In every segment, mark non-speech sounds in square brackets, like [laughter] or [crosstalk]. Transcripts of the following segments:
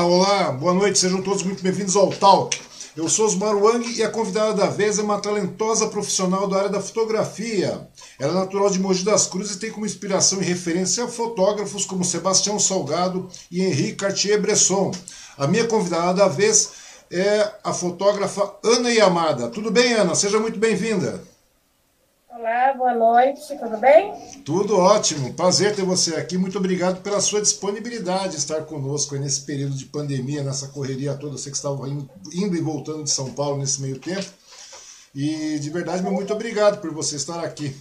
Olá, boa noite, sejam todos muito bem-vindos ao Talk. Eu sou Osmar Wang e a convidada da vez é uma talentosa profissional da área da fotografia. Ela é natural de Mogi das Cruzes e tem como inspiração e referência fotógrafos como Sebastião Salgado e Henri Cartier-Bresson. A minha convidada da vez é a fotógrafa Ana Yamada. Tudo bem, Ana? Seja muito bem-vinda. Olá, boa noite, tudo bem? Tudo ótimo, prazer ter você aqui. Muito obrigado pela sua disponibilidade de estar conosco nesse período de pandemia, nessa correria toda. Sei que estava indo, indo e voltando de São Paulo nesse meio tempo. E de verdade, muito obrigado por você estar aqui.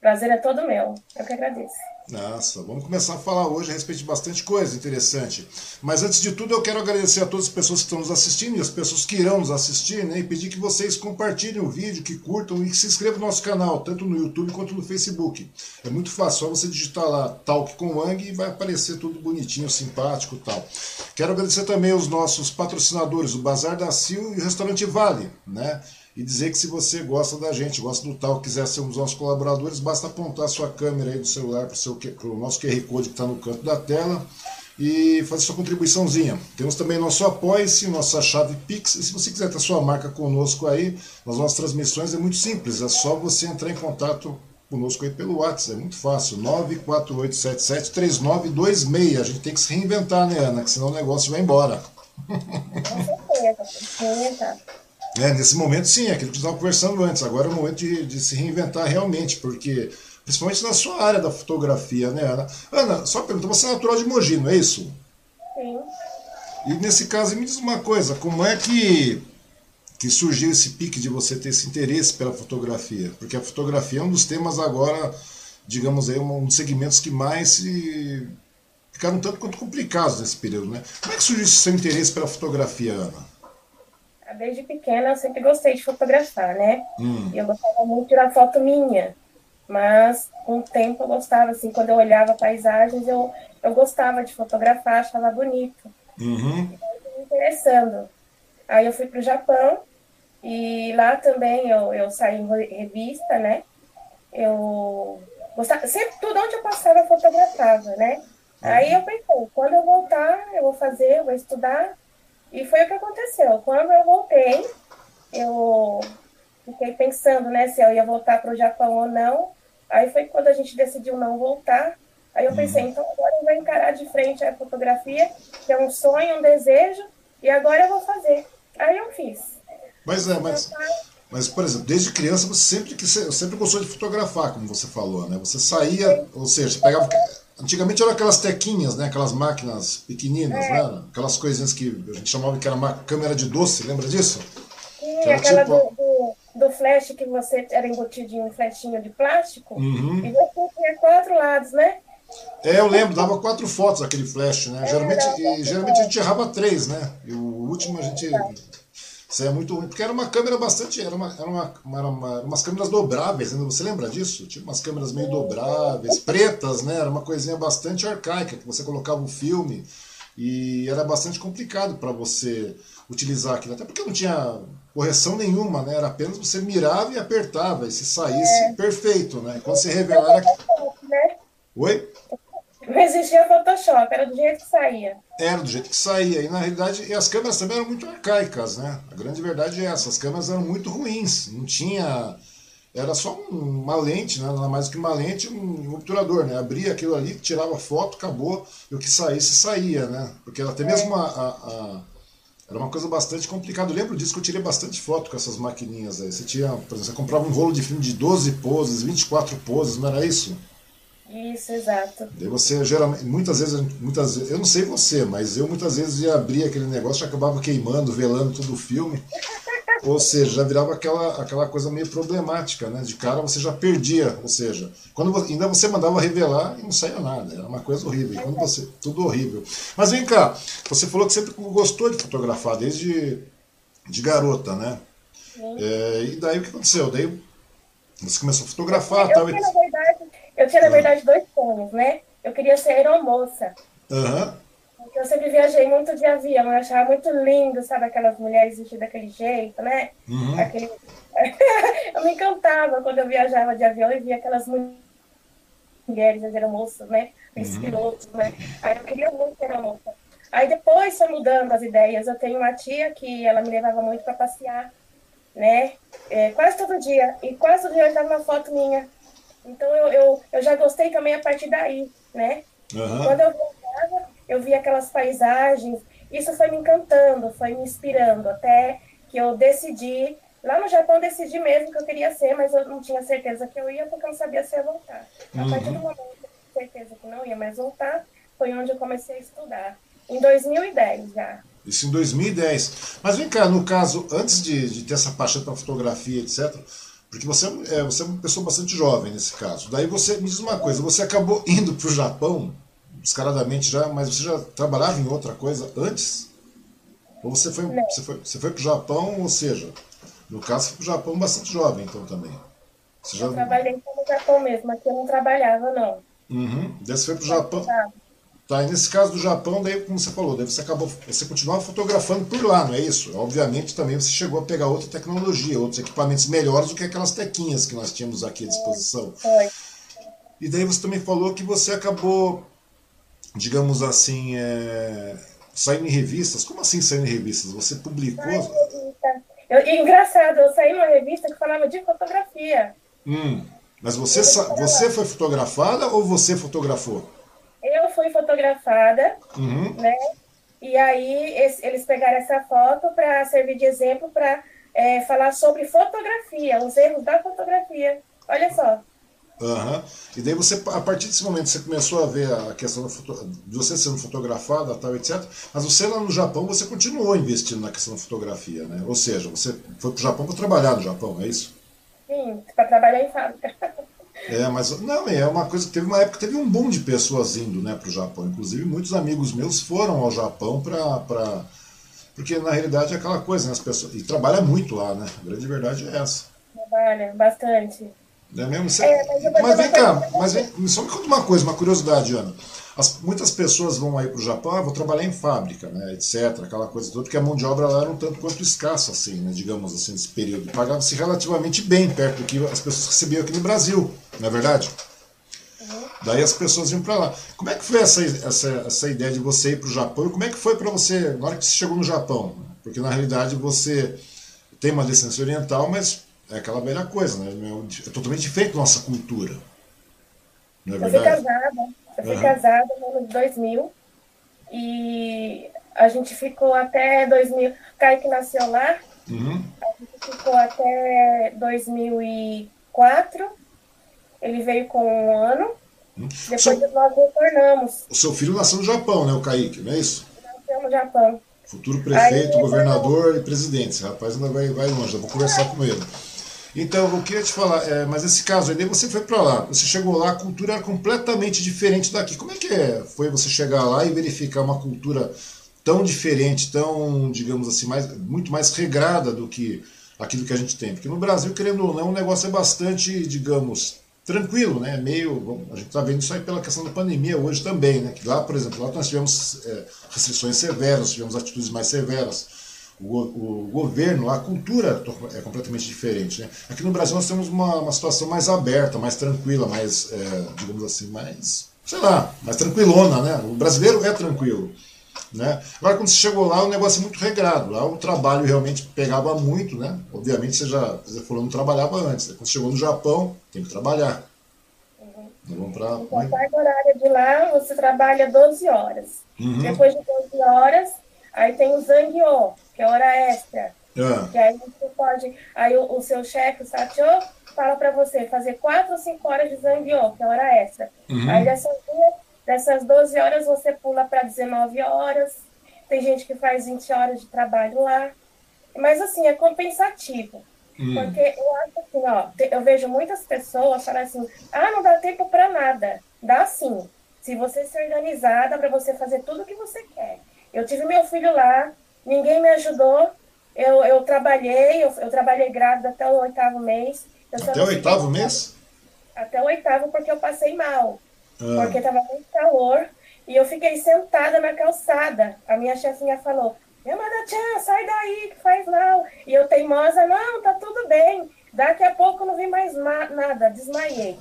Prazer é todo meu, eu que agradeço. Nossa, vamos começar a falar hoje a respeito de bastante coisa interessante. Mas antes de tudo, eu quero agradecer a todas as pessoas que estão nos assistindo e as pessoas que irão nos assistir, né? E pedir que vocês compartilhem o vídeo, que curtam e que se inscrevam no nosso canal, tanto no YouTube quanto no Facebook. É muito fácil, só você digitar lá Talk com Wang e vai aparecer tudo bonitinho, simpático tal. Quero agradecer também os nossos patrocinadores, o Bazar da Sil e o Restaurante Vale, né? E dizer que se você gosta da gente, gosta do tal, quiser ser um dos nossos colaboradores, basta apontar sua câmera aí do celular para o nosso QR Code que está no canto da tela e fazer sua contribuiçãozinha. Temos também nosso Apoia-se, nossa chave Pix, e se você quiser ter sua marca conosco aí, nas nossas transmissões é muito simples, é só você entrar em contato conosco aí pelo WhatsApp, é muito fácil, 948773926. A gente tem que se reinventar, né, Ana? Que senão o negócio vai embora. Com certeza. É, nesse momento, sim, é aquilo que estava conversando antes. Agora é o momento de, de, se reinventar realmente, porque, principalmente na sua área da fotografia, né, Ana? Ana, só pergunta, você é natural de Mogi, não é isso? Sim. E nesse caso, me diz uma coisa, como é que, que surgiu esse pique de você ter esse interesse pela fotografia? Porque a fotografia é um dos temas agora, digamos aí, um dos segmentos que mais se ficaram tanto quanto complicados nesse período, né? Como é que surgiu esse seu interesse pela fotografia, Ana? Desde pequena eu sempre gostei de fotografar, né? Hum. E eu gostava muito de tirar foto minha. Mas com o tempo eu gostava, assim, quando eu olhava paisagens, eu, eu gostava de fotografar, achava bonito. Uhum. Então, me interessando. Aí eu fui para o Japão e lá também eu, eu saí em revista, né? Eu gostava, sempre tudo onde eu passava eu fotografava, né? Uhum. Aí eu pensei, quando eu voltar, eu vou fazer, eu vou estudar e foi o que aconteceu. Quando eu voltei, eu fiquei pensando, né, se eu ia voltar para o Japão ou não. Aí foi quando a gente decidiu não voltar. Aí eu pensei, uhum. então agora eu vou encarar de frente a fotografia, que é um sonho, um desejo, e agora eu vou fazer. Aí eu fiz. Mas é, mas, mas por exemplo, desde criança você sempre, que, sempre gostou de fotografar, como você falou, né? Você saía, ou seja, você pegava Antigamente eram aquelas tequinhas, né? Aquelas máquinas pequeninas, é. né? Aquelas coisinhas que a gente chamava que era uma câmera de doce, lembra disso? Sim, aquela tipo... do, do, do, flash que você era embutido em um flechinho de plástico. Uhum. E você tinha quatro lados, né? É, eu lembro, dava quatro fotos aquele flash, né? É, geralmente, e, geralmente a gente errava três, né? E o último a gente isso é muito ruim, porque era uma câmera bastante. Era, uma, era, uma, era uma, umas câmeras dobráveis, né? você lembra disso? Tinha umas câmeras meio dobráveis, pretas, né? Era uma coisinha bastante arcaica, que você colocava o um filme e era bastante complicado para você utilizar aquilo, até porque não tinha correção nenhuma, né? Era apenas você mirava e apertava, e se saísse, é. perfeito, né? Quando você revelar. Né? Oi? Não existia Photoshop, era do jeito que saía. Era do jeito que saía. E na realidade, e as câmeras também eram muito arcaicas, né? A grande verdade é essa: as câmeras eram muito ruins. Não tinha. Era só uma lente, né? nada mais do que uma lente um obturador, né? Abria aquilo ali, tirava foto, acabou, e o que saísse, saía, né? Porque até mesmo a, a, a era uma coisa bastante complicada. Eu lembro disso que eu tirei bastante foto com essas maquininhas aí. Você tinha, por exemplo, você comprava um rolo de filme de 12 poses, 24 poses, não era isso? Isso, exato. Daí você geralmente, muitas vezes, muitas vezes, eu não sei você, mas eu muitas vezes ia abrir aquele negócio e acabava queimando, velando todo o filme. [laughs] ou seja, já virava aquela, aquela coisa meio problemática, né? De cara você já perdia, ou seja, quando você, ainda você mandava revelar e não saía nada, era uma coisa horrível. E quando você, tudo horrível. Mas vem cá, você falou que sempre gostou de fotografar desde de garota, né? É, e daí o que aconteceu? Daí você começou a fotografar, eu, tal. Eu, na verdade, eu tinha, na verdade, dois sonhos, né? Eu queria ser aeromoça. Uhum. Porque eu sempre viajei muito de avião, eu achava muito lindo, sabe, aquelas mulheres vestidas daquele jeito, né? Uhum. Aquele... [laughs] eu me encantava quando eu viajava de avião e via aquelas mulheres, as aeromoças, né? Os uhum. pilotos, né? Aí eu queria muito ser aeromoça. Aí depois foi mudando as ideias. Eu tenho uma tia que ela me levava muito para passear, né? É, quase todo dia. E quase todo dia eu dava uma foto minha. Então eu, eu, eu já gostei também a partir daí, né? Uhum. Quando eu voltava, eu via aquelas paisagens. Isso foi me encantando, foi me inspirando, até que eu decidi Lá no Japão decidi mesmo que eu queria ser, mas eu não tinha certeza que eu ia porque eu não sabia se ia voltar. A partir do uhum. momento que eu tinha certeza que não ia mais voltar, foi onde eu comecei a estudar. Em 2010 já. Isso em 2010. Mas vem cá, no caso, antes de, de ter essa paixão pela fotografia, etc., porque você é, você é uma pessoa bastante jovem nesse caso. Daí você me diz uma coisa, você acabou [laughs] indo para o Japão, descaradamente já, mas você já trabalhava em outra coisa antes? Ou você foi, você foi, você foi para o Japão, ou seja, no caso, foi para o Japão bastante jovem, então também. Você já... Eu trabalhei no Japão mesmo, aqui eu não trabalhava, não. Uhum. Daí você foi para o Japão. Tá, e nesse caso do Japão, daí, como você falou, daí você acabou, você continuava fotografando por lá, não é isso? Obviamente também você chegou a pegar outra tecnologia, outros equipamentos melhores do que aquelas tequinhas que nós tínhamos aqui à disposição. Foi. E daí você também falou que você acabou, digamos assim, é, saindo em revistas. Como assim saindo em revistas? Você publicou. Eu, engraçado, eu saí numa revista que falava de fotografia. Hum, mas você, você foi fotografada ou você fotografou? Fotografada, uhum. né? E aí eles pegaram essa foto para servir de exemplo para é, falar sobre fotografia, os erros da fotografia. Olha só. Uhum. E daí você, a partir desse momento, você começou a ver a questão foto, de você sendo fotografada, tal, etc. Mas você lá no Japão, você continuou investindo na questão da fotografia, né? Ou seja, você foi para o Japão para trabalhar no Japão, é isso? Sim, para trabalhar em fábrica. [laughs] É, mas não, é uma coisa que teve uma época teve um boom de pessoas indo, né, para o Japão. Inclusive muitos amigos meus foram ao Japão para porque na realidade é aquela coisa, né, as pessoas e trabalha muito lá, né? A grande verdade é essa. Trabalha bastante. Não é mesmo? Você... É, mas, mas vem cá, mas vem, só me conta uma coisa, uma curiosidade, Ana. As, muitas pessoas vão aí para o Japão, ah, vou trabalhar em fábrica, né, etc., aquela coisa toda, porque a mão de obra lá era um tanto quanto escassa, assim, né, digamos assim, nesse período. Pagava-se relativamente bem, perto do que as pessoas recebiam aqui no Brasil, não é verdade? Uhum. Daí as pessoas iam para lá. Como é que foi essa, essa, essa ideia de você ir para o Japão? E como é que foi para você, na hora que você chegou no Japão? Porque na realidade você tem uma licença oriental, mas é aquela velha coisa, né? É, é totalmente diferente da nossa cultura. Não é eu verdade? fui casada, eu fui uhum. casada no ano de 2000 e a gente ficou até 2000. Kaique nasceu lá, uhum. a gente ficou até 2004. Ele veio com um ano. Uhum. Depois seu... nós retornamos. O seu filho nasceu no Japão, né, o Kaique, não é isso? Nasceu no Japão. Futuro prefeito, Aí, governador e presidente. Esse rapaz ainda vai, vai longe, eu vou conversar com ele. Então, eu queria te falar, é, mas esse caso aí, você foi para lá, você chegou lá, a cultura era completamente diferente daqui. Como é que é? foi você chegar lá e verificar uma cultura tão diferente, tão, digamos assim, mais, muito mais regrada do que aquilo que a gente tem? Porque no Brasil, querendo ou não, o negócio é bastante, digamos, tranquilo, né? Meio, a gente está vendo isso aí pela questão da pandemia hoje também, né? Que lá, por exemplo, lá nós tivemos é, restrições severas, tivemos atitudes mais severas o, o, governo, a cultura é completamente diferente. Né? Aqui no Brasil nós temos uma, uma situação mais aberta, mais tranquila, mais, é, digamos assim, mais, sei lá, mais tranquilona. Né? O brasileiro é tranquilo. Né? Agora, quando você chegou lá, o negócio é muito regrado. Lá o trabalho realmente pegava muito, né? Obviamente você já você falou, não trabalhava antes. Né? Quando chegou no Japão, tem que trabalhar. Uhum. Vamos pra... Então, a carga horária de lá, você trabalha 12 horas. Uhum. Depois de 12 horas, aí tem o Zangyo, que é hora extra. Ah. Que aí você pode. Aí o, o seu chefe, o Satio, fala para você fazer 4 ou 5 horas de Zangyo, que é hora extra. Uhum. Aí dessas, dessas 12 horas você pula para 19 horas. Tem gente que faz 20 horas de trabalho lá. Mas assim, é compensativo. Uhum. Porque eu acho assim, ó, eu vejo muitas pessoas falar assim, ah, não dá tempo para nada. Dá sim. Se você se organizar, dá para você fazer tudo o que você quer. Eu tive meu filho lá, ninguém me ajudou. Eu, eu trabalhei, eu, eu trabalhei grávida até o oitavo mês. até o oitavo mês? Até o oitavo, porque eu passei mal. Ah. Porque estava muito calor. E eu fiquei sentada na calçada. A minha chefinha falou: Yamada-chan, sai daí, que faz mal. E eu teimosa: não, tá tudo bem. Daqui a pouco não vi mais nada, desmaiei.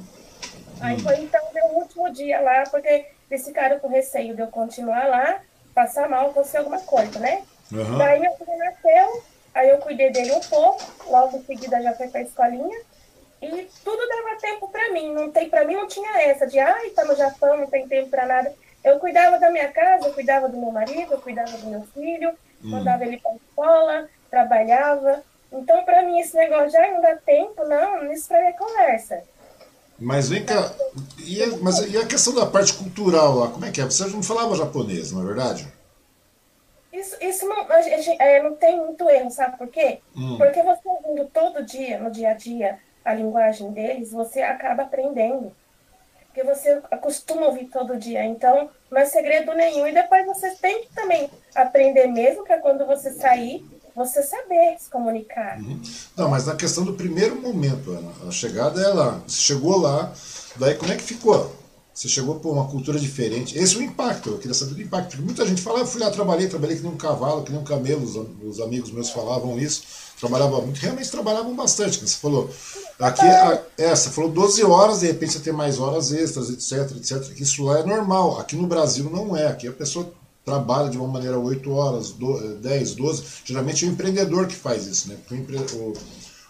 Aí hum. foi então meu último dia lá, porque eles ficaram com receio de eu continuar lá passar mal, acontecer alguma coisa, né? Uhum. Daí meu filho nasceu, aí eu cuidei dele um pouco, logo em seguida já foi pra escolinha. E tudo dava tempo para mim. Não tem, para mim não tinha essa de ai, tá no Japão, não tem tempo para nada. Eu cuidava da minha casa, eu cuidava do meu marido, eu cuidava do meu filho, hum. mandava ele para escola, trabalhava. Então, para mim, esse negócio ai, não dá tempo, não, isso para mim é conversa. Mas vem cá, e a, mas e a questão da parte cultural lá, como é que é? Você não falava japonês, não é verdade? Isso, isso não, é, não tem muito erro, sabe por quê? Hum. Porque você ouvindo todo dia, no dia a dia, a linguagem deles, você acaba aprendendo. Porque você acostuma ouvir todo dia. Então, não é segredo nenhum. E depois você tem que também aprender mesmo, que é quando você sair, você saber se comunicar. Uhum. Não, mas na questão do primeiro momento, Ana, a chegada é lá. Você chegou lá, daí como é que ficou? Você chegou por uma cultura diferente. Esse é o impacto, eu queria saber do impacto. Muita gente fala, ah, eu fui lá, trabalhei, trabalhei que nem um cavalo, que nem um camelo, os, os amigos meus falavam isso. Trabalhava muito, realmente trabalhavam bastante, você falou. Aqui, é, é, você falou 12 horas, de repente você tem mais horas extras, etc, etc. Isso lá é normal. Aqui no Brasil não é. Aqui a pessoa trabalha de uma maneira 8 horas, 10, 12. Geralmente é o empreendedor que faz isso, né? Porque o,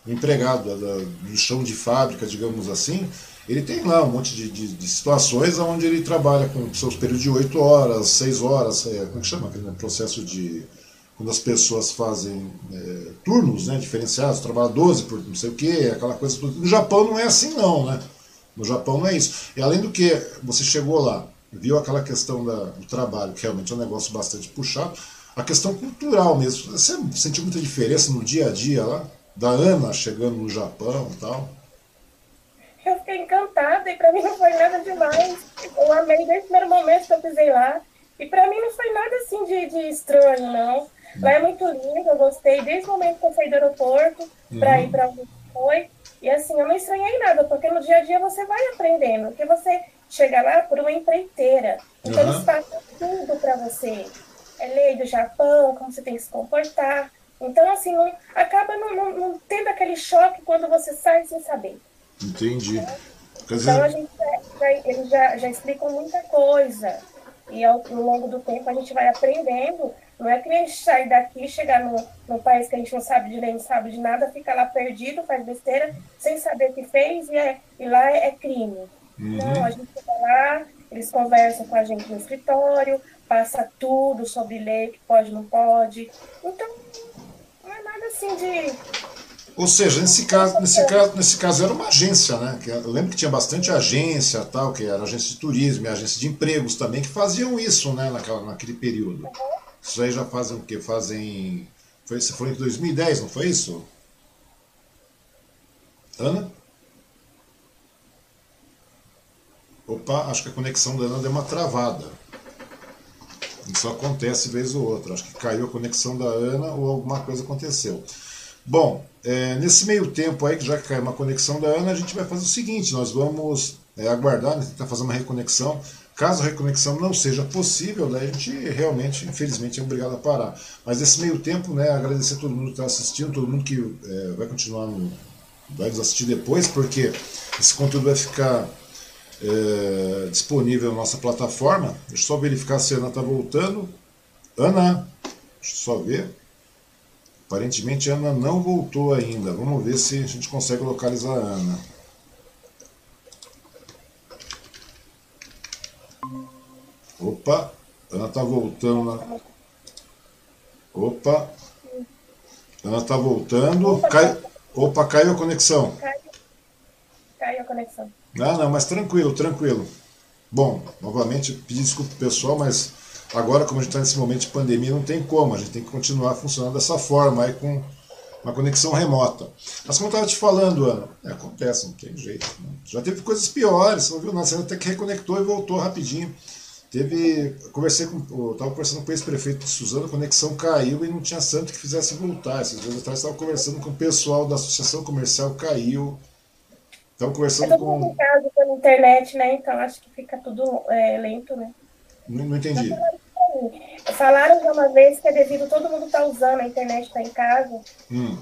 o empregado do chão de fábrica, digamos assim, ele tem lá um monte de, de, de, situações onde ele trabalha com seus períodos de 8 horas, 6 horas, é, como que chama aquele processo de quando as pessoas fazem é, turnos né, diferenciados, trabalha 12 por não sei o que, aquela coisa toda. No Japão não é assim não, né? No Japão não é isso. E além do que, você chegou lá, viu aquela questão da, do trabalho, que realmente é um negócio bastante puxado, a questão cultural mesmo. Você sentiu muita diferença no dia a dia lá? Da Ana chegando no Japão e tal? Fiquei encantada e para mim não foi nada demais. Eu amei desde o primeiro momento que eu pisei lá. E para mim não foi nada assim de, de estranho, não. Lá é muito lindo, eu gostei desde o momento que eu saí do aeroporto para uhum. ir para onde foi. E assim, eu não estranhei nada, porque no dia a dia você vai aprendendo. Porque você chega lá por uma empreiteira. Então uhum. eles passam tudo para você. É lei do Japão, como você tem que se comportar. Então, assim, não, acaba não, não, não tendo aquele choque quando você sai sem saber. Entendi. Então a gente já, eles já, já explicam muita coisa. E ao, no longo do tempo a gente vai aprendendo não é que nem a gente sair daqui, chegar no, no país que a gente não sabe de nem sabe de nada, fica lá perdido, faz besteira, sem saber o que fez, e, é, e lá é, é crime. Uhum. Não, a gente fica lá, eles conversam com a gente no escritório, passa tudo sobre lei, que pode, não pode. Então, não é nada assim de. Ou seja, nesse caso, nesse caso, nesse caso era uma agência, né? Eu lembro que tinha bastante agência, tal, que era agência de turismo agência de empregos também, que faziam isso, né, naquela, naquele período. Isso aí já fazem o quê? Fazem. Foi, você foi em 2010, não foi isso? Ana? Opa, acho que a conexão da Ana deu uma travada. Isso acontece vez ou outra. Acho que caiu a conexão da Ana ou alguma coisa aconteceu. Bom, é, nesse meio tempo aí, que já caiu uma conexão da Ana, a gente vai fazer o seguinte: nós vamos é, aguardar, né, tentar fazer uma reconexão. Caso a reconexão não seja possível, né, a gente realmente, infelizmente, é obrigado a parar. Mas nesse meio tempo, né, agradecer a todo mundo que está assistindo, todo mundo que é, vai continuar no, vai nos assistir depois, porque esse conteúdo vai ficar é, disponível na nossa plataforma. Deixa eu só verificar se a Ana está voltando. Ana, deixa eu só ver. Aparentemente a Ana não voltou ainda. Vamos ver se a gente consegue localizar a Ana. Opa, Ana tá voltando. Opa. Ana tá voltando. Opa, Cai... Opa caiu a conexão. Caiu a conexão. Não, não, mas tranquilo, tranquilo. Bom, novamente, pedir desculpa pro pessoal, mas agora, como a gente está nesse momento de pandemia, não tem como. A gente tem que continuar funcionando dessa forma, aí com uma conexão remota. Mas como eu estava te falando, Ana, é, acontece, não tem jeito. Né? Já teve coisas piores, você não viu nada, você até que reconectou e voltou rapidinho. Teve. Conversei com. Estava conversando com o ex-prefeito de Suzano, a conexão caiu e não tinha santo que fizesse voltar. Esses dias atrás estava conversando com o pessoal da Associação Comercial, caiu. Estava conversando é com. caso pela internet, né? Então acho que fica tudo é, lento, né? Não, não entendi. Falaram de uma vez que é devido todo mundo estar tá usando, a internet está em casa. Hum.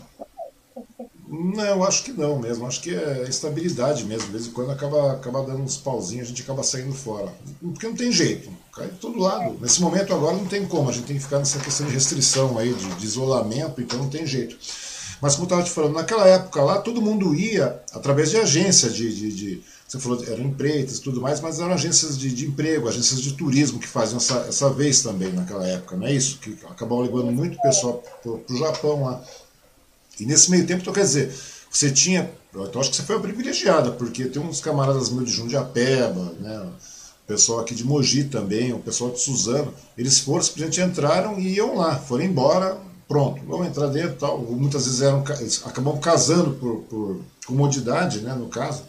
Não, eu acho que não mesmo. Acho que é estabilidade mesmo. De vez em quando acaba, acaba dando uns pauzinhos, a gente acaba saindo fora. Porque não tem jeito. cai de todo lado. Nesse momento agora não tem como, a gente tem que ficar nessa questão de restrição aí, de, de isolamento, então não tem jeito. Mas como eu estava te falando, naquela época lá todo mundo ia através de agência de, de, de você falou, eram empreitas e tudo mais, mas eram agências de, de, emprego, agências de turismo que faziam essa, essa vez também naquela época, não é isso? Que acabavam levando muito pessoal para o Japão lá. E nesse meio tempo, então quer dizer, você tinha. Então acho que você foi uma privilegiada, porque tem uns camaradas meus de Jundiapeba, né? O pessoal aqui de Mogi também, o pessoal de Suzano, eles foram, simplesmente entraram e iam lá, foram embora, pronto, vamos entrar dentro tal. Muitas vezes eram, eles acabam casando por, por comodidade, né, no caso.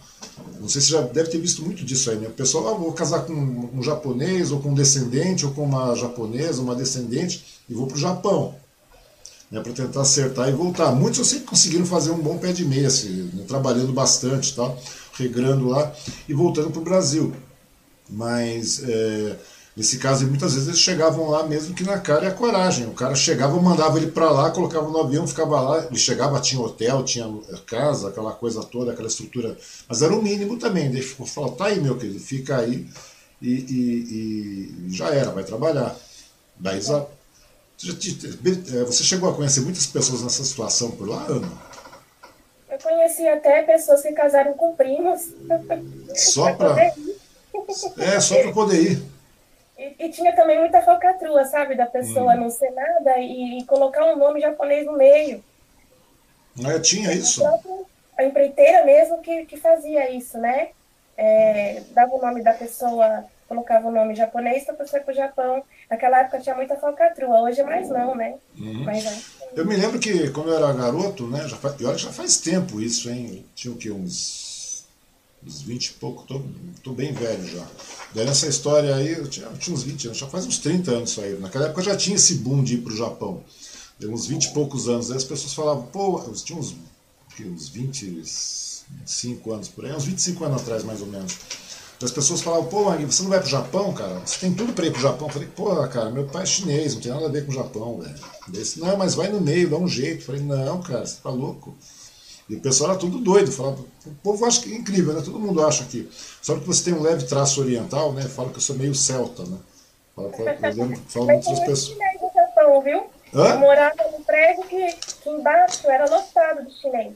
Não sei se já deve ter visto muito disso aí, né? O pessoal, ah, vou casar com um japonês, ou com um descendente, ou com uma japonesa, uma descendente, e vou para o Japão né, para tentar acertar e voltar. Muitos eu sei que conseguiram fazer um bom pé de meia, assim, né, trabalhando bastante, tá, regrando lá e voltando para o Brasil. Mas é, nesse caso, muitas vezes eles chegavam lá mesmo que na cara e a coragem. O cara chegava, mandava ele para lá, colocava no avião, ficava lá. Ele chegava, tinha hotel, tinha casa, aquela coisa toda, aquela estrutura. Mas era o mínimo também. Ele falou: tá aí, meu querido, fica aí e, e, e já era, vai trabalhar. Daí é, você chegou a conhecer muitas pessoas nessa situação por lá, Ana? Eu conheci até pessoas que casaram com primos. Só para. [laughs] É, só para poder ir. E, e, tinha também muita falcatrua, sabe? Da pessoa hum. não ser nada e, e, colocar um nome japonês no meio. Ah, tinha isso? A empreiteira mesmo que, que fazia isso, né? É, dava o nome da pessoa colocava o nome japonês para pessoa para o Japão. Naquela época tinha muita falcatrua, hoje mais não, né? Uhum. Mas, é. Eu me lembro que quando eu era garoto, né? Já faz, e olha, já faz tempo isso, hein? Tinha o que? Uns, uns 20 e pouco, tô, tô bem velho já. Daí nessa história aí, eu tinha, eu tinha uns 20 anos, já faz uns 30 anos isso aí. Naquela época já tinha esse boom de ir para o Japão. Deu uns 20 e poucos anos. Aí as pessoas falavam, pô, eu tinha uns, uns 25 anos por aí, uns 25 anos atrás mais ou menos. As pessoas falavam, pô, Magui, você não vai pro Japão, cara? Você tem tudo para ir pro Japão. Eu falei, pô, cara, meu pai é chinês, não tem nada a ver com o Japão, velho. Disse, não, mas vai no meio, dá um jeito. Eu falei, não, cara, você tá louco. E o pessoal era tudo doido, falava, o povo acha que é incrível, né? Todo mundo acha que. Só que você tem um leve traço oriental, né? Fala que eu sou meio celta, né? Fala, fala, [laughs] fala, fala muitas pessoas. viu? Hã? Eu morava num prédio que, que embaixo era lotado de chinês.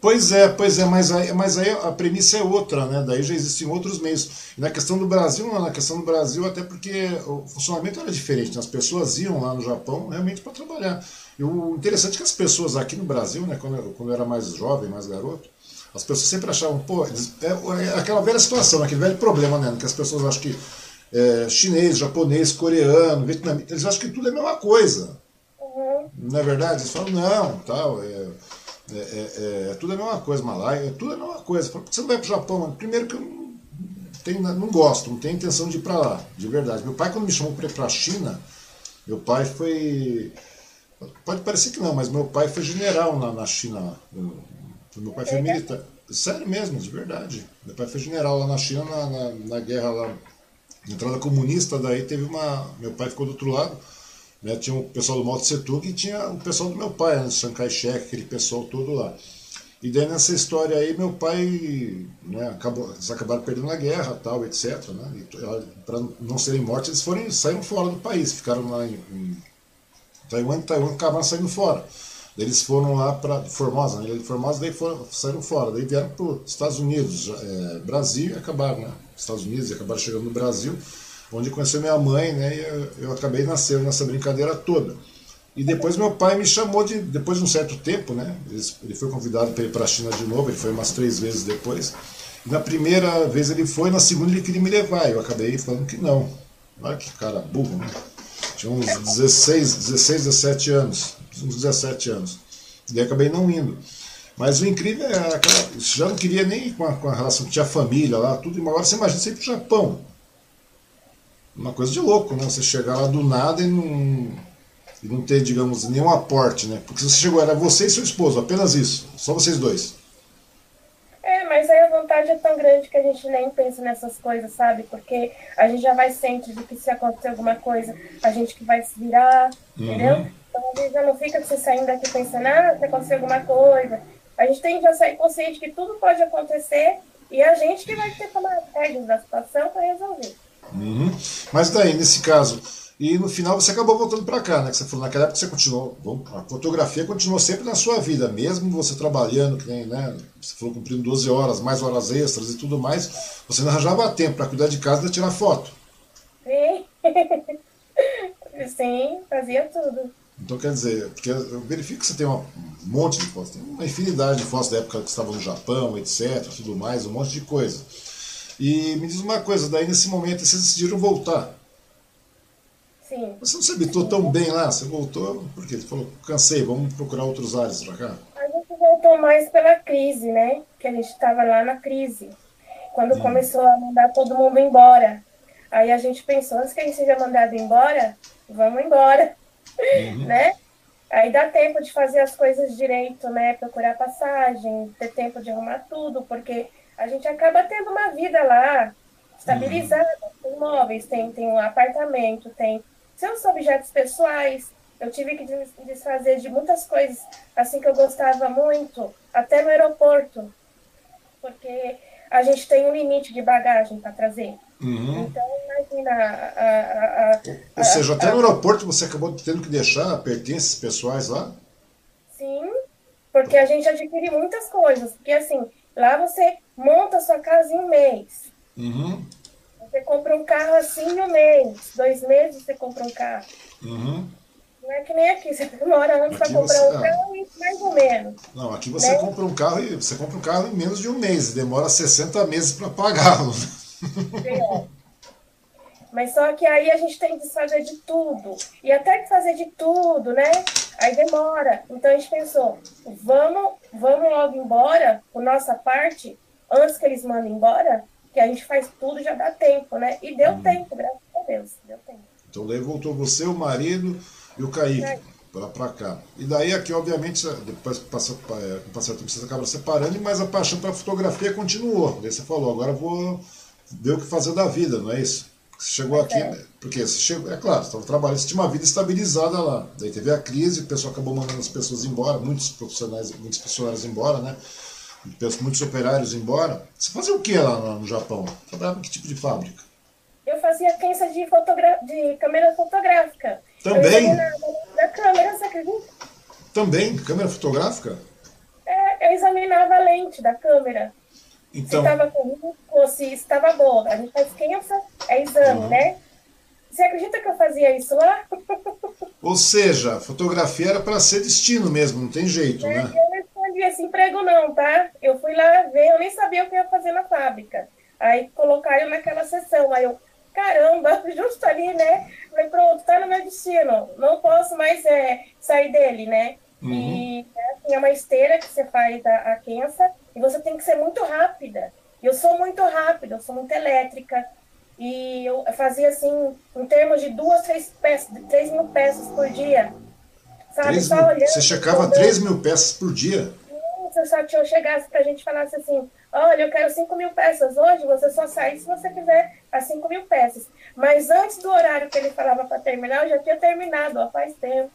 Pois é, pois é, mas aí, mas aí a premissa é outra, né? Daí já existem outros meios. E na questão do Brasil, não, na questão do Brasil, até porque o funcionamento era diferente. Né? As pessoas iam lá no Japão realmente para trabalhar. E o interessante é que as pessoas aqui no Brasil, né, quando, eu, quando eu era mais jovem, mais garoto, as pessoas sempre achavam, pô, eles, é, é, aquela velha situação, aquele velho problema, né? Que as pessoas acham que é, chinês, japonês, coreano, vietnamita, eles acham que tudo é a mesma coisa. Uhum. Não é verdade? Eles falam, não, tal, é é, é, é, tudo é a mesma coisa, Malaya, é tudo é a mesma coisa. Por que você não vai para o Japão? Primeiro que eu não, tenho, não gosto, não tenho intenção de ir para lá, de verdade. Meu pai, quando me chamou para ir para a China, meu pai foi. Pode parecer que não, mas meu pai foi general na, na China. Meu pai foi militar. Sério mesmo, de verdade. Meu pai foi general lá na China, na, na, na guerra lá, na entrada comunista, daí teve uma. Meu pai ficou do outro lado né? Tinha o pessoal do Mao Tse Tung e tinha o pessoal do meu pai, né? Chiang Kai-shek, aquele pessoal todo lá. E daí nessa história aí, meu pai, né, acabou, eles acabaram perdendo a guerra, tal, etc. Né? Para não serem mortos, eles foram, saíram fora do país, ficaram lá em, em Taiwan, Taiwan acabaram saindo fora. Daí eles foram lá para Formosa, né? Formosa, daí foram, saíram fora, daí vieram para os Estados Unidos, é, Brasil e acabaram, né? Estados Unidos e acabaram chegando no Brasil onde conheceu minha mãe, né? E eu, eu acabei nascendo nessa brincadeira toda. E depois meu pai me chamou de, depois de um certo tempo, né? Ele, ele foi convidado para ir para a China de novo, ele foi umas três vezes depois. E na primeira vez ele foi, na segunda ele queria me levar. Eu acabei falando que não. Olha que cara burro, né? Tinha uns 16, 16, 17 anos. Uns 17 anos. E daí acabei não indo. Mas o incrível é aquela. Já não queria nem com a, com a relação que tinha família lá, tudo. E uma hora você imagina você ir para o Japão uma coisa de louco, né? Você chegar lá do nada e não, e não ter, digamos, nenhum aporte, né? Porque você chegou, era você e seu esposo, apenas isso, só vocês dois. Mas aí a vontade é tão grande que a gente nem pensa nessas coisas, sabe? Porque a gente já vai ciente de que se acontecer alguma coisa, a gente que vai se virar, uhum. entendeu? Então a gente já não fica você saindo daqui pensando, ah, se acontecer alguma coisa. A gente tem que já sair consciente que tudo pode acontecer e a gente que vai ter que tomar as regras da situação para resolver. Uhum. Mas daí, nesse caso, e no final você acabou voltando para cá, né? Que você falou, naquela época você continuou, a fotografia continuou sempre na sua vida, mesmo você trabalhando, que nem, né? Você falou cumprindo 12 horas, mais horas extras e tudo mais, você não arranjava tempo para cuidar de casa e tirar foto. Sim. [laughs] Sim, fazia tudo. Então quer dizer, porque eu verifico que você tem um monte de fotos, tem uma infinidade de fotos da época que estava no Japão, etc, tudo mais, um monte de coisa. E me diz uma coisa, daí nesse momento vocês decidiram voltar. Sim. Você não se habitou tão bem lá, você voltou porque ele falou, cansei, vamos procurar outros ares pra cá. A gente voltou mais pela crise, né? Que a gente estava lá na crise. Quando hum. começou a mandar todo mundo embora. Aí a gente pensou, antes que a gente seja mandado embora, vamos embora, uhum. né? Aí dá tempo de fazer as coisas direito, né? Procurar passagem, ter tempo de arrumar tudo, porque a gente acaba tendo uma vida lá estabilizada. Uhum. Tem imóveis, tem, tem um apartamento, tem seus objetos pessoais. Eu tive que desfazer de muitas coisas, assim que eu gostava muito, até no aeroporto, porque a gente tem um limite de bagagem para trazer. Uhum. Então, imagina. A, a, a, Ou seja, até no aeroporto você acabou tendo que deixar pertences pessoais lá? Sim, porque a gente adquire muitas coisas. Porque assim, lá você monta sua casa em um mês. Uhum. Você compra um carro assim no mês. Dois meses você compra um carro. Uhum. Não é que nem aqui, [laughs] você demora anos para comprar você, um carro e mais ou menos. Não, aqui você né? compra um carro e você compra um carro em menos de um mês, demora 60 meses para pagá-lo. É. Mas só que aí a gente tem que fazer de tudo. E até que fazer de tudo, né? Aí demora. Então a gente pensou, vamos, vamos logo embora, por nossa parte, antes que eles mandem embora, que a gente faz tudo já dá tempo, né? E deu hum. tempo, graças a Deus, deu tempo. Então daí voltou você, o marido e o Kaique é. para cá. E daí aqui, obviamente, depois passa, é, com o passar tempo você acaba separando, mas a paixão para fotografia continuou. Daí você falou, agora vou ver o que fazer da vida, não é isso? Você chegou aqui, é. porque você chegou, é claro, você estava trabalhando, você tinha uma vida estabilizada lá. Daí teve a crise, o pessoal acabou mandando as pessoas embora, muitos profissionais, muitos funcionários embora, né? Muitos operários embora. Você fazia o que lá no Japão? Trabalhava em que tipo de fábrica? Eu fazia crença de, fotogra de câmera fotográfica. Também? Da câmera, você acredita? Também? Câmera fotográfica? É, eu examinava a lente da câmera. Então... Se estava com risco, se estava boa. A gente faz crença, é exame, uhum. né? Você acredita que eu fazia isso lá? [laughs] Ou seja, fotografia era para ser destino mesmo, não tem jeito, é, né? Eu escondi esse emprego não, tá? Eu fui lá ver, eu nem sabia o que ia fazer na fábrica. Aí colocaram naquela sessão, aí eu, caramba, [laughs] justo ali, né? Falei, pronto, tá no meu destino, não posso mais é, sair dele, né? Uhum. E assim, é uma esteira que você faz a, a quença e você tem que ser muito rápida. Eu sou muito rápida, eu sou muito elétrica. E eu fazia assim, em termos de duas, três, peças, três mil peças por dia. Sabe? Mil, Só olhando, você checava três mil peças por dia? Se só eu chegasse pra gente falasse assim, olha, eu quero 5 mil peças hoje, você só sai se você quiser as 5 mil peças. Mas antes do horário que ele falava para terminar, eu já tinha terminado, ó, faz tempo.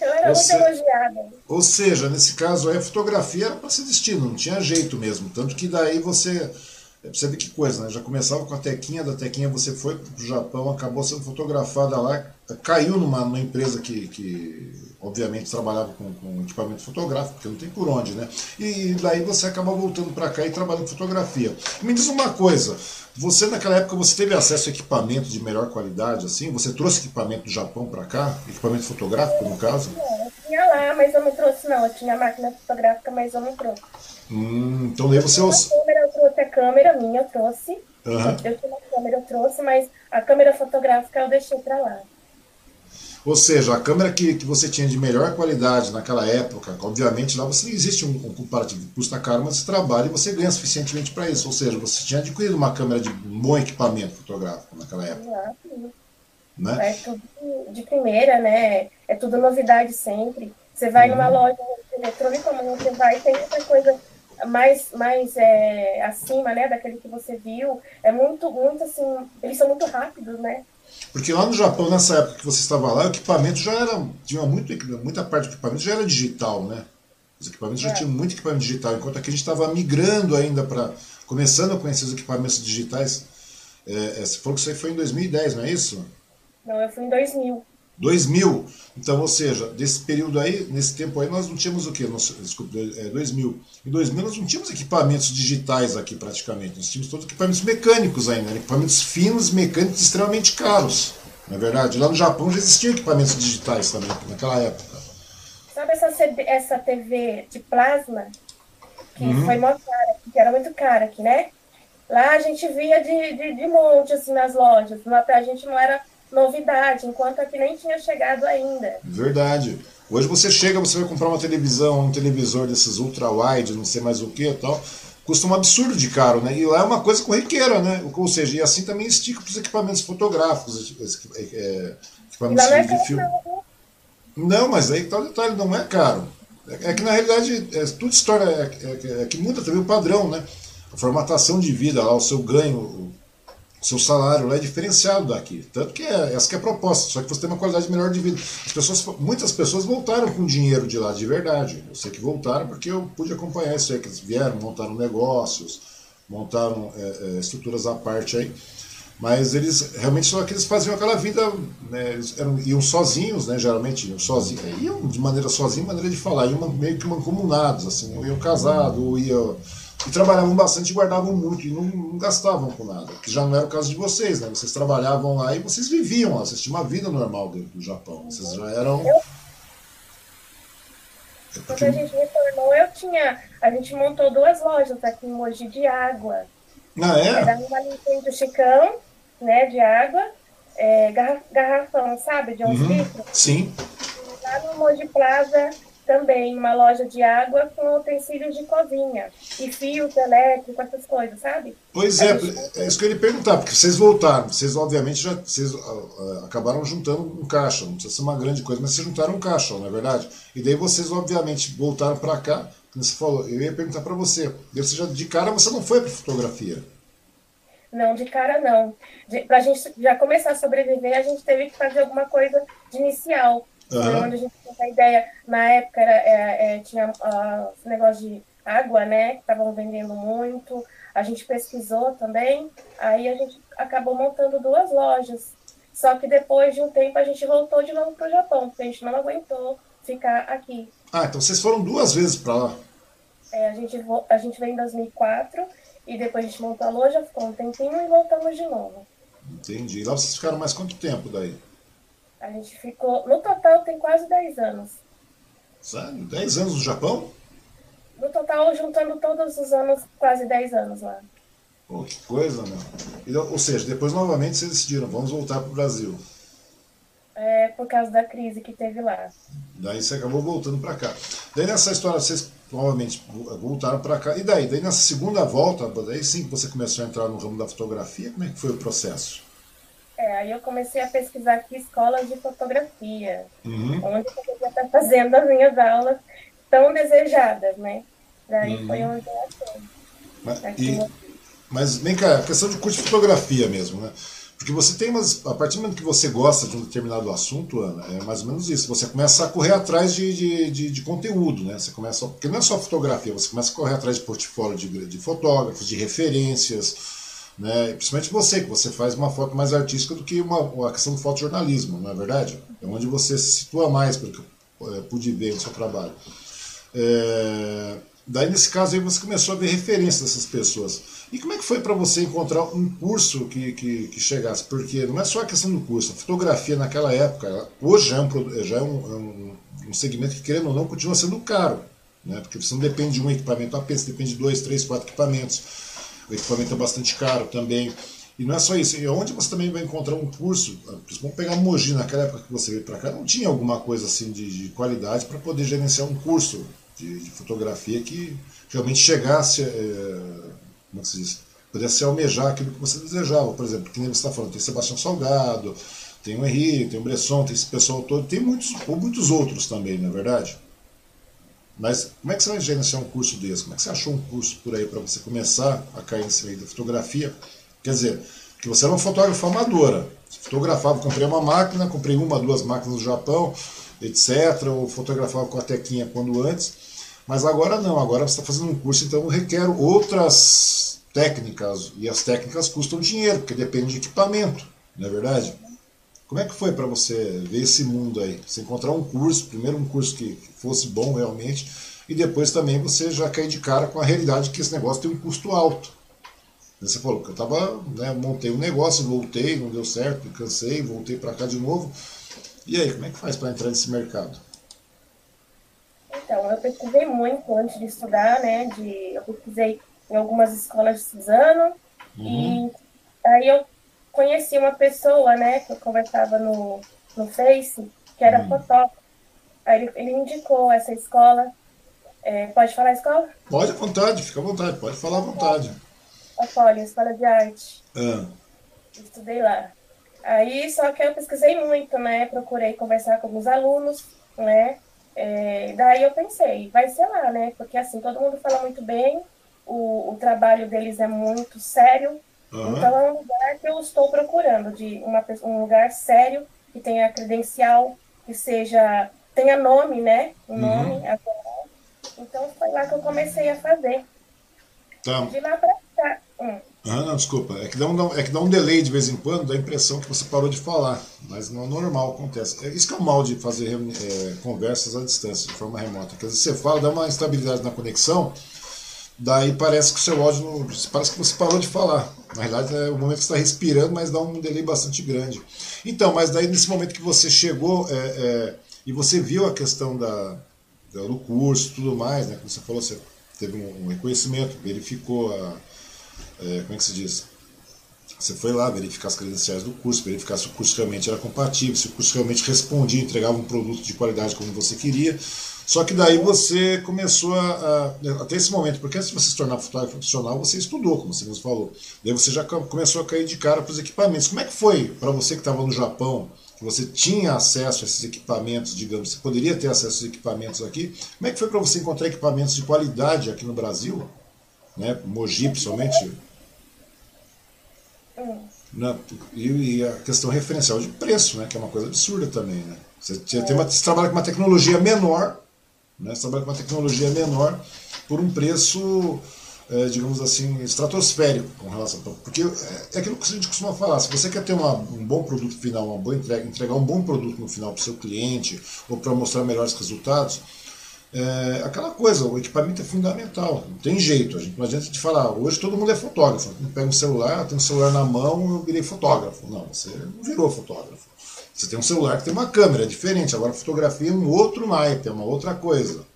Eu era ou muito se... elogiada. Ou seja, nesse caso aí, a fotografia era para ser destino, não tinha jeito mesmo. Tanto que daí você. É você ver que coisa, né? Já começava com a tequinha, da tequinha você foi para o Japão, acabou sendo fotografada lá, caiu numa, numa empresa que, que obviamente trabalhava com, com, equipamento fotográfico, porque não tem por onde, né? E daí você acaba voltando para cá e trabalhando com fotografia. Me diz uma coisa, você naquela época você teve acesso a equipamento de melhor qualidade, assim? Você trouxe equipamento do Japão para cá? Equipamento fotográfico, no caso? Não, eu tinha lá, mas eu não trouxe não. Eu tinha máquina fotográfica, mas eu não trouxe. Hum, então daí você... A câmera, eu trouxe a câmera minha, eu trouxe. Uhum. Eu tinha uma câmera, eu trouxe, mas a câmera fotográfica eu deixei para lá. Ou seja, a câmera que, que você tinha de melhor qualidade naquela época, obviamente lá você existe um, um comparativo, custa caro, mas você trabalha e você ganha suficientemente para isso. Ou seja, você tinha adquirido uma câmera de bom equipamento fotográfico naquela época. Exato. Né? É tudo de primeira, né? É tudo novidade sempre. Você vai uhum. numa loja eletrônica, você vai, tem muita coisa mais, mais é, acima, né, daquele que você viu. É muito, muito assim, eles são muito rápidos, né? Porque lá no Japão, nessa época que você estava lá, o equipamento já era. Tinha muito, muita parte do equipamento já era digital, né? Os equipamentos é. já tinham muito equipamento digital, enquanto aqui a gente estava migrando ainda para. começando a conhecer os equipamentos digitais. É, é, você falou que isso aí foi em 2010, não é isso? Não, eu fui em 2000. 2000. Então, ou seja, desse período aí, nesse tempo aí, nós não tínhamos o quê? Nós, desculpa, é, 2000. Em 2000 nós não tínhamos equipamentos digitais aqui praticamente. Nós tínhamos todos equipamentos mecânicos ainda, né? equipamentos finos, mecânicos extremamente caros. Não é verdade? Lá no Japão já existiam equipamentos digitais também, naquela época. Sabe essa, essa TV de plasma? Que uhum. foi muito cara, que era muito cara aqui, né? Lá a gente via de, de, de monte assim, nas lojas. Pra a gente não era novidade, enquanto aqui nem tinha chegado ainda. Verdade. Hoje você chega, você vai comprar uma televisão, um televisor desses ultra-wide, não sei mais o que e tal, custa um absurdo de caro, né? E lá é uma coisa corriqueira, né? Ou seja, e assim também estica para os equipamentos fotográficos, é, equipamentos de, de filme. Não, mas aí tá o detalhe, não é caro. É, é que na realidade é, tudo história é, é, é, que muda também o padrão, né? A formatação de vida lá, o seu ganho, seu salário lá é diferenciado daqui. Tanto que é, essa que é a proposta, só que você tem uma qualidade melhor de vida. As pessoas, muitas pessoas voltaram com dinheiro de lá, de verdade. Eu sei que voltaram porque eu pude acompanhar isso aí, que eles vieram, montaram negócios, montaram é, é, estruturas à parte aí. Mas eles realmente só que eles faziam aquela vida, né, eles eram, iam sozinhos, né, geralmente iam sozinhos, iam de maneira sozinha, maneira de falar, iam meio que mancomunados, assim, ou iam casados, ou iam e trabalhavam bastante e guardavam muito e não, não, gastavam com nada. Que já não era o caso de vocês, né? Vocês trabalhavam lá e vocês viviam lá, vocês tinham uma vida normal dentro do Japão. Vocês já eram. Eu... É Quando a gente retornou, eu tinha. A gente montou duas lojas aqui em Mogi de água. Ah, é? Era uma do Chicão, né, de água, é, garrafão, sabe, de 11 uhum, litros. Sim. Lá no Mogi Plaza também uma loja de água com utensílios de cozinha e fios elétricos, essas coisas, sabe? Pois é, é isso que eu ia perguntar, porque vocês voltaram, vocês obviamente já vocês, uh, acabaram juntando um caixa, não precisa ser uma grande coisa, mas vocês juntaram um caixa, não é verdade? E daí vocês obviamente voltaram para cá, como você falou, eu ia perguntar para você, você já, de cara você não foi para fotografia? Não, de cara não. Para a gente já começar a sobreviver, a gente teve que fazer alguma coisa de inicial. Uhum. Onde a gente tinha a ideia, na época era, é, é, tinha uh, negócio de água, né? Que estavam vendendo muito. A gente pesquisou também, aí a gente acabou montando duas lojas. Só que depois de um tempo a gente voltou de novo para o Japão, porque a gente não aguentou ficar aqui. Ah, então vocês foram duas vezes para lá? É, a gente, a gente veio em 2004 e depois a gente montou a loja, ficou um tempinho e voltamos de novo. Entendi. Lá vocês ficaram mais quanto tempo daí? A gente ficou. No total tem quase 10 anos. Sério? 10 anos no Japão? No total, juntando todos os anos, quase 10 anos lá. Pô, que coisa, meu. ou seja, depois novamente vocês decidiram, vamos voltar para o Brasil. É, por causa da crise que teve lá. Daí você acabou voltando para cá. Daí nessa história, vocês novamente voltaram para cá. E daí? Daí nessa segunda volta, daí sim que você começou a entrar no ramo da fotografia, como é que foi o processo? É, aí eu comecei a pesquisar aqui escolas de fotografia, uhum. onde eu podia estar fazendo as minhas aulas tão desejadas, né? Daí uhum. foi onde eu achei. Mas, e, mas vem cá, a questão de curso de fotografia mesmo, né? Porque você tem umas. A partir do momento que você gosta de um determinado assunto, Ana, é mais ou menos isso. Você começa a correr atrás de, de, de, de conteúdo, né? Você começa. Porque não é só fotografia, você começa a correr atrás de portfólio de, de fotógrafos, de referências né? Principalmente você, que você faz uma foto mais artística do que uma, uma questão do fotojornalismo, não é verdade? É onde você se situa mais, pelo que eu é, pude ver no seu trabalho. É, daí, nesse caso, aí você começou a ver referências dessas pessoas. E como é que foi para você encontrar um curso que, que, que, chegasse? Porque não é só a questão do curso. A fotografia naquela época, hoje é um, já é um, é um, um segmento que, querendo ou não, continua sendo caro. Né? Porque você não depende de um equipamento apenas, depende de dois, três, quatro equipamentos o equipamento é bastante caro também. E não é só isso, e onde você também vai encontrar um curso, vamos pegar Mogi, naquela época que você veio para cá, não tinha alguma coisa assim de, de qualidade para poder gerenciar um curso de, de, fotografia que realmente chegasse, é, como se diz, pudesse almejar aquilo que você desejava. Por exemplo, que nem você está falando, tem Sebastião Salgado, tem o Henrique, tem o Bresson, tem esse pessoal todo, tem muitos, ou muitos outros também, não é verdade? Mas como é que você vai gerenciar um curso desse? Como é que você achou um curso por aí para você começar a cair nesse meio da fotografia? Quer dizer, que você era uma fotógrafa amadora. Fotografava, comprei uma máquina, comprei uma, duas máquinas no Japão, etc. Ou fotografava com a tequinha quando antes. Mas agora não, agora você está fazendo um curso, então requer outras técnicas, e as técnicas custam dinheiro, porque depende de equipamento, não é verdade? Como é que foi para você ver esse mundo aí? Você encontrar um curso, primeiro um curso que fosse bom realmente, e depois também você já cair de cara com a realidade que esse negócio tem um custo alto. Você falou que eu tava, né, montei um negócio, voltei, não deu certo, cansei, voltei para cá de novo. E aí, como é que faz para entrar nesse mercado? Então, eu pesquisei muito antes de estudar, né? De, eu pesquisei em algumas escolas de Suzano. Uhum. E aí eu conheci uma pessoa, né, que eu conversava no, no Face, que era uhum. fotógrafo. Aí ele, ele indicou essa escola. É, pode falar a escola? Pode à vontade, fica à vontade, pode falar à vontade. A Folha, Escola de Arte. Ah. Estudei lá. Aí, só que eu pesquisei muito, né? Procurei conversar com os alunos, né? É, daí eu pensei, vai ser lá, né? Porque assim, todo mundo fala muito bem, o, o trabalho deles é muito sério, uhum. então é um lugar que eu estou procurando, de uma, um lugar sério, que tenha credencial, que seja, tenha nome, né? Um uhum. nome. Então foi lá que eu comecei a fazer. Tá. De lá pra cá. Hum. Ah, não, desculpa. É que, dá um, é que dá um delay de vez em quando, dá a impressão que você parou de falar. Mas não é normal, acontece. É isso que é o mal de fazer é, conversas à distância, de forma remota. Quer dizer, você fala, dá uma instabilidade na conexão, daí parece que o seu áudio não, parece que você parou de falar. Na realidade, é o momento que você está respirando, mas dá um delay bastante grande. Então, mas daí nesse momento que você chegou é, é, e você viu a questão da, do curso tudo mais, né? Que você falou, você teve um, um reconhecimento, verificou a é, como é que se diz? Você foi lá verificar as credenciais do curso, verificar se o curso realmente era compatível, se o curso realmente respondia, entregava um produto de qualidade como você queria. Só que daí você começou a, a até esse momento, porque antes de você se tornar fotógrafo profissional, você estudou, como você mesmo falou. Daí você já começou a cair de cara para os equipamentos. Como é que foi para você que estava no Japão, que você tinha acesso a esses equipamentos, digamos, você poderia ter acesso a esses equipamentos aqui? Como é que foi para você encontrar equipamentos de qualidade aqui no Brasil? Né? Mogi, principalmente? Na, e, e, a questão referencial de preço, né, que é uma coisa absurda também. Né? Você, tem uma, você trabalha com uma tecnologia menor, né, você trabalha com uma tecnologia menor por um preço, é, digamos assim, estratosférico com relação. Porque é, é aquilo que a gente costuma falar: se você quer ter uma, um bom produto final, uma boa entrega, entregar um bom produto no final para o seu cliente ou para mostrar melhores resultados é, aquela coisa, o equipamento é fundamental, não tem jeito. A gente, não adianta te falar, hoje todo mundo é fotógrafo. Pega um celular, tem um celular na mão, eu virei fotógrafo. Não, você não virou fotógrafo. Você tem um celular que tem uma câmera, é diferente. Agora, fotografia é um outro naipe, é uma outra coisa.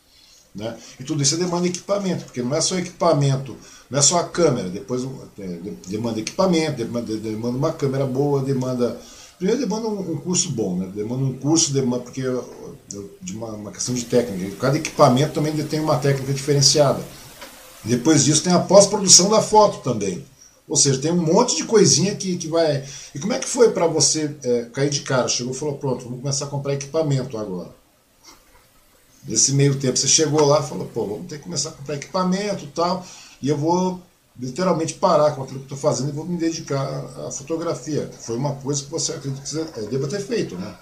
Né? E tudo isso demanda equipamento, porque não é só equipamento, não é só a câmera, depois é, demanda equipamento, demanda, demanda uma câmera boa, demanda Primeiro demanda um, um curso bom, né? Demanda um curso, demanda, porque de uma, uma, questão de técnica. Cada equipamento também tem uma técnica diferenciada. Depois disso tem a pós-produção da foto também. Ou seja, tem um monte de coisinha que, que vai. E como é que foi para você é, cair de cara? Chegou e falou: pronto, vamos começar a comprar equipamento agora. Nesse meio tempo, você chegou lá e falou: pô, vamos ter que começar a comprar equipamento e tal. E eu vou literalmente parar com aquilo que estou fazendo e vou me dedicar à fotografia. Foi uma coisa que você acredita que você é, deva ter feito, né?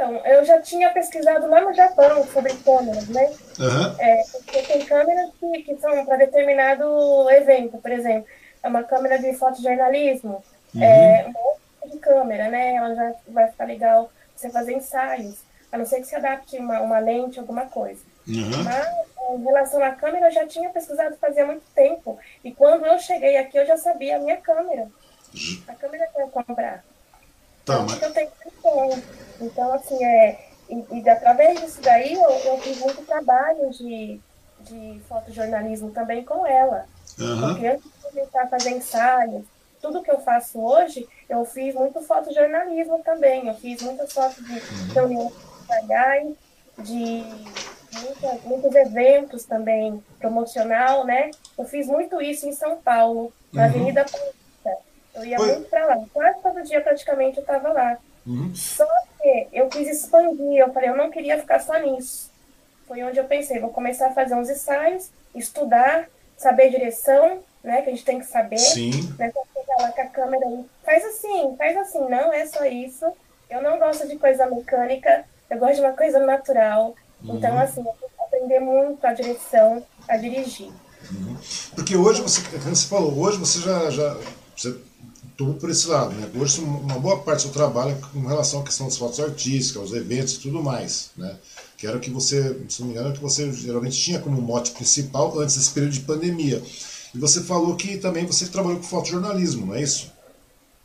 Então, eu já tinha pesquisado lá no Japão sobre câmeras, né? Uhum. É, porque tem câmeras que, que são para determinado evento, por exemplo. É uma câmera de fotojornalismo, uhum. é uma outra de câmera, né? Ela já vai ficar legal você fazer ensaios, a não ser que se adapte uma, uma lente, alguma coisa. Uhum. Mas em relação à câmera, eu já tinha pesquisado fazia muito tempo. E quando eu cheguei aqui, eu já sabia a minha câmera. A câmera que eu ia comprar. Tá, então, mas... eu tenho que Então, assim, é. E, e através disso daí, eu, eu fiz muito trabalho de, de fotojornalismo também com ela. Uhum. Porque antes de começar a fazer ensaios, tudo que eu faço hoje, eu fiz muito fotojornalismo também. Eu fiz muitas fotos de uhum. reuniões de muitas, muitos eventos também promocional, né? Eu fiz muito isso em São Paulo, na uhum. Avenida Paulista. Eu ia Foi. muito para lá, quase todo dia praticamente eu estava lá. Uhum. Só que eu quis expandir, eu falei, eu não queria ficar só nisso. Foi onde eu pensei, vou começar a fazer uns ensaios, estudar, saber direção, né? Que a gente tem que saber. Sim. Né, chegar lá com a câmera aí, faz assim, faz assim, não é só isso. Eu não gosto de coisa mecânica, eu gosto de uma coisa natural. Então, uhum. assim, eu tenho que aprender muito a direção, a dirigir. Uhum. Porque hoje você, como você falou, hoje você já, já você tomou por esse lado, né? Hoje uma boa parte do seu trabalho é com relação à questão das fotos artísticas, aos eventos e tudo mais, né? Que era o que você, se não me engano, que você geralmente tinha como mote principal antes desse período de pandemia. E você falou que também você trabalhou com fotojornalismo, não é isso?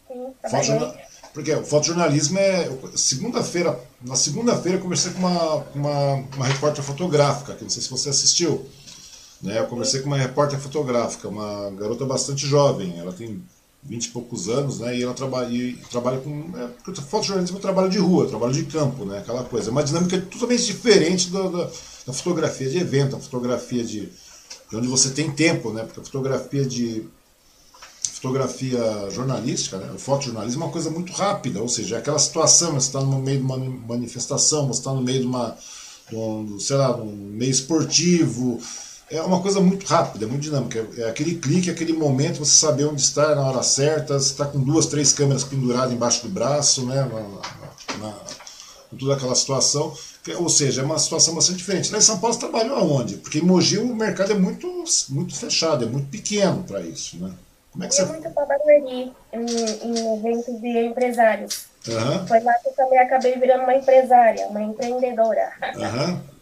Sim, Fotojorna... Porque o fotojornalismo é. Segunda-feira, na segunda-feira eu conversei com uma, uma, uma repórter fotográfica, que não sei se você assistiu. Né? Eu conversei com uma repórter fotográfica, uma garota bastante jovem, ela tem vinte e poucos anos, né? E ela trabalha, e trabalha com. É, fotojornalismo é trabalho de rua, trabalho de campo, né? Aquela coisa. É uma dinâmica totalmente diferente da, da, da fotografia de evento, a fotografia de, de onde você tem tempo, né? Porque a fotografia de fotografia jornalística, né? o fotojornalismo é uma coisa muito rápida, ou seja, é aquela situação, você está no meio de uma manifestação, você está no meio de uma, de um, sei lá, um meio esportivo, é uma coisa muito rápida, é muito dinâmica. É aquele clique, aquele momento, você saber onde está na hora certa, você está com duas, três câmeras penduradas embaixo do braço, né? Na, na, na, toda aquela situação. Ou seja, é uma situação bastante diferente. Lá em São Paulo você trabalhou aonde? Porque em Mogi o mercado é muito, muito fechado, é muito pequeno para isso, né? Como é que você... muito para Barueri, em, em eventos de empresários. Uhum. Foi lá que eu também acabei virando uma empresária, uma empreendedora. Uhum.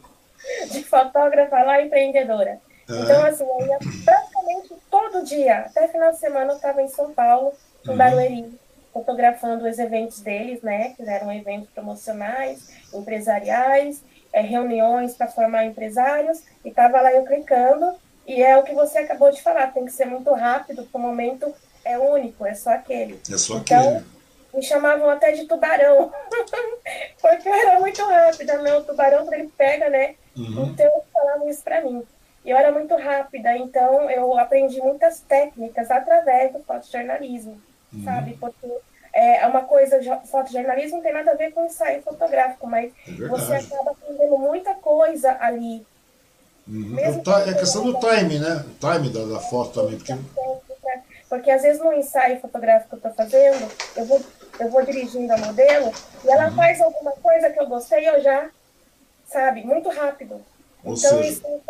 De fotógrafa lá, empreendedora. Uhum. Então, assim, eu ia praticamente todo dia, até final de semana eu estava em São Paulo, em uhum. Barueri, fotografando os eventos deles, né? Que eram eventos promocionais, empresariais, é, reuniões para formar empresários, e estava lá eu clicando e é o que você acabou de falar, tem que ser muito rápido, porque o momento é único, é só aquele. É só então, aquele. Me chamavam até de tubarão, [laughs] porque eu era muito rápida, né? tubarão, ele pega, né? Uhum. Então, falavam isso para mim. E eu era muito rápida, então eu aprendi muitas técnicas através do fotojornalismo, uhum. sabe? Porque é uma coisa, fotojornalismo não tem nada a ver com ensaio fotográfico, mas é você acaba aprendendo muita coisa ali, Uhum. É, a questão do time, né? O time da, da foto também. Porque... porque às vezes no ensaio fotográfico que eu estou fazendo, eu vou, eu vou dirigindo a modelo e ela uhum. faz alguma coisa que eu gostei, eu já, sabe, muito rápido. Ou então seja... isso,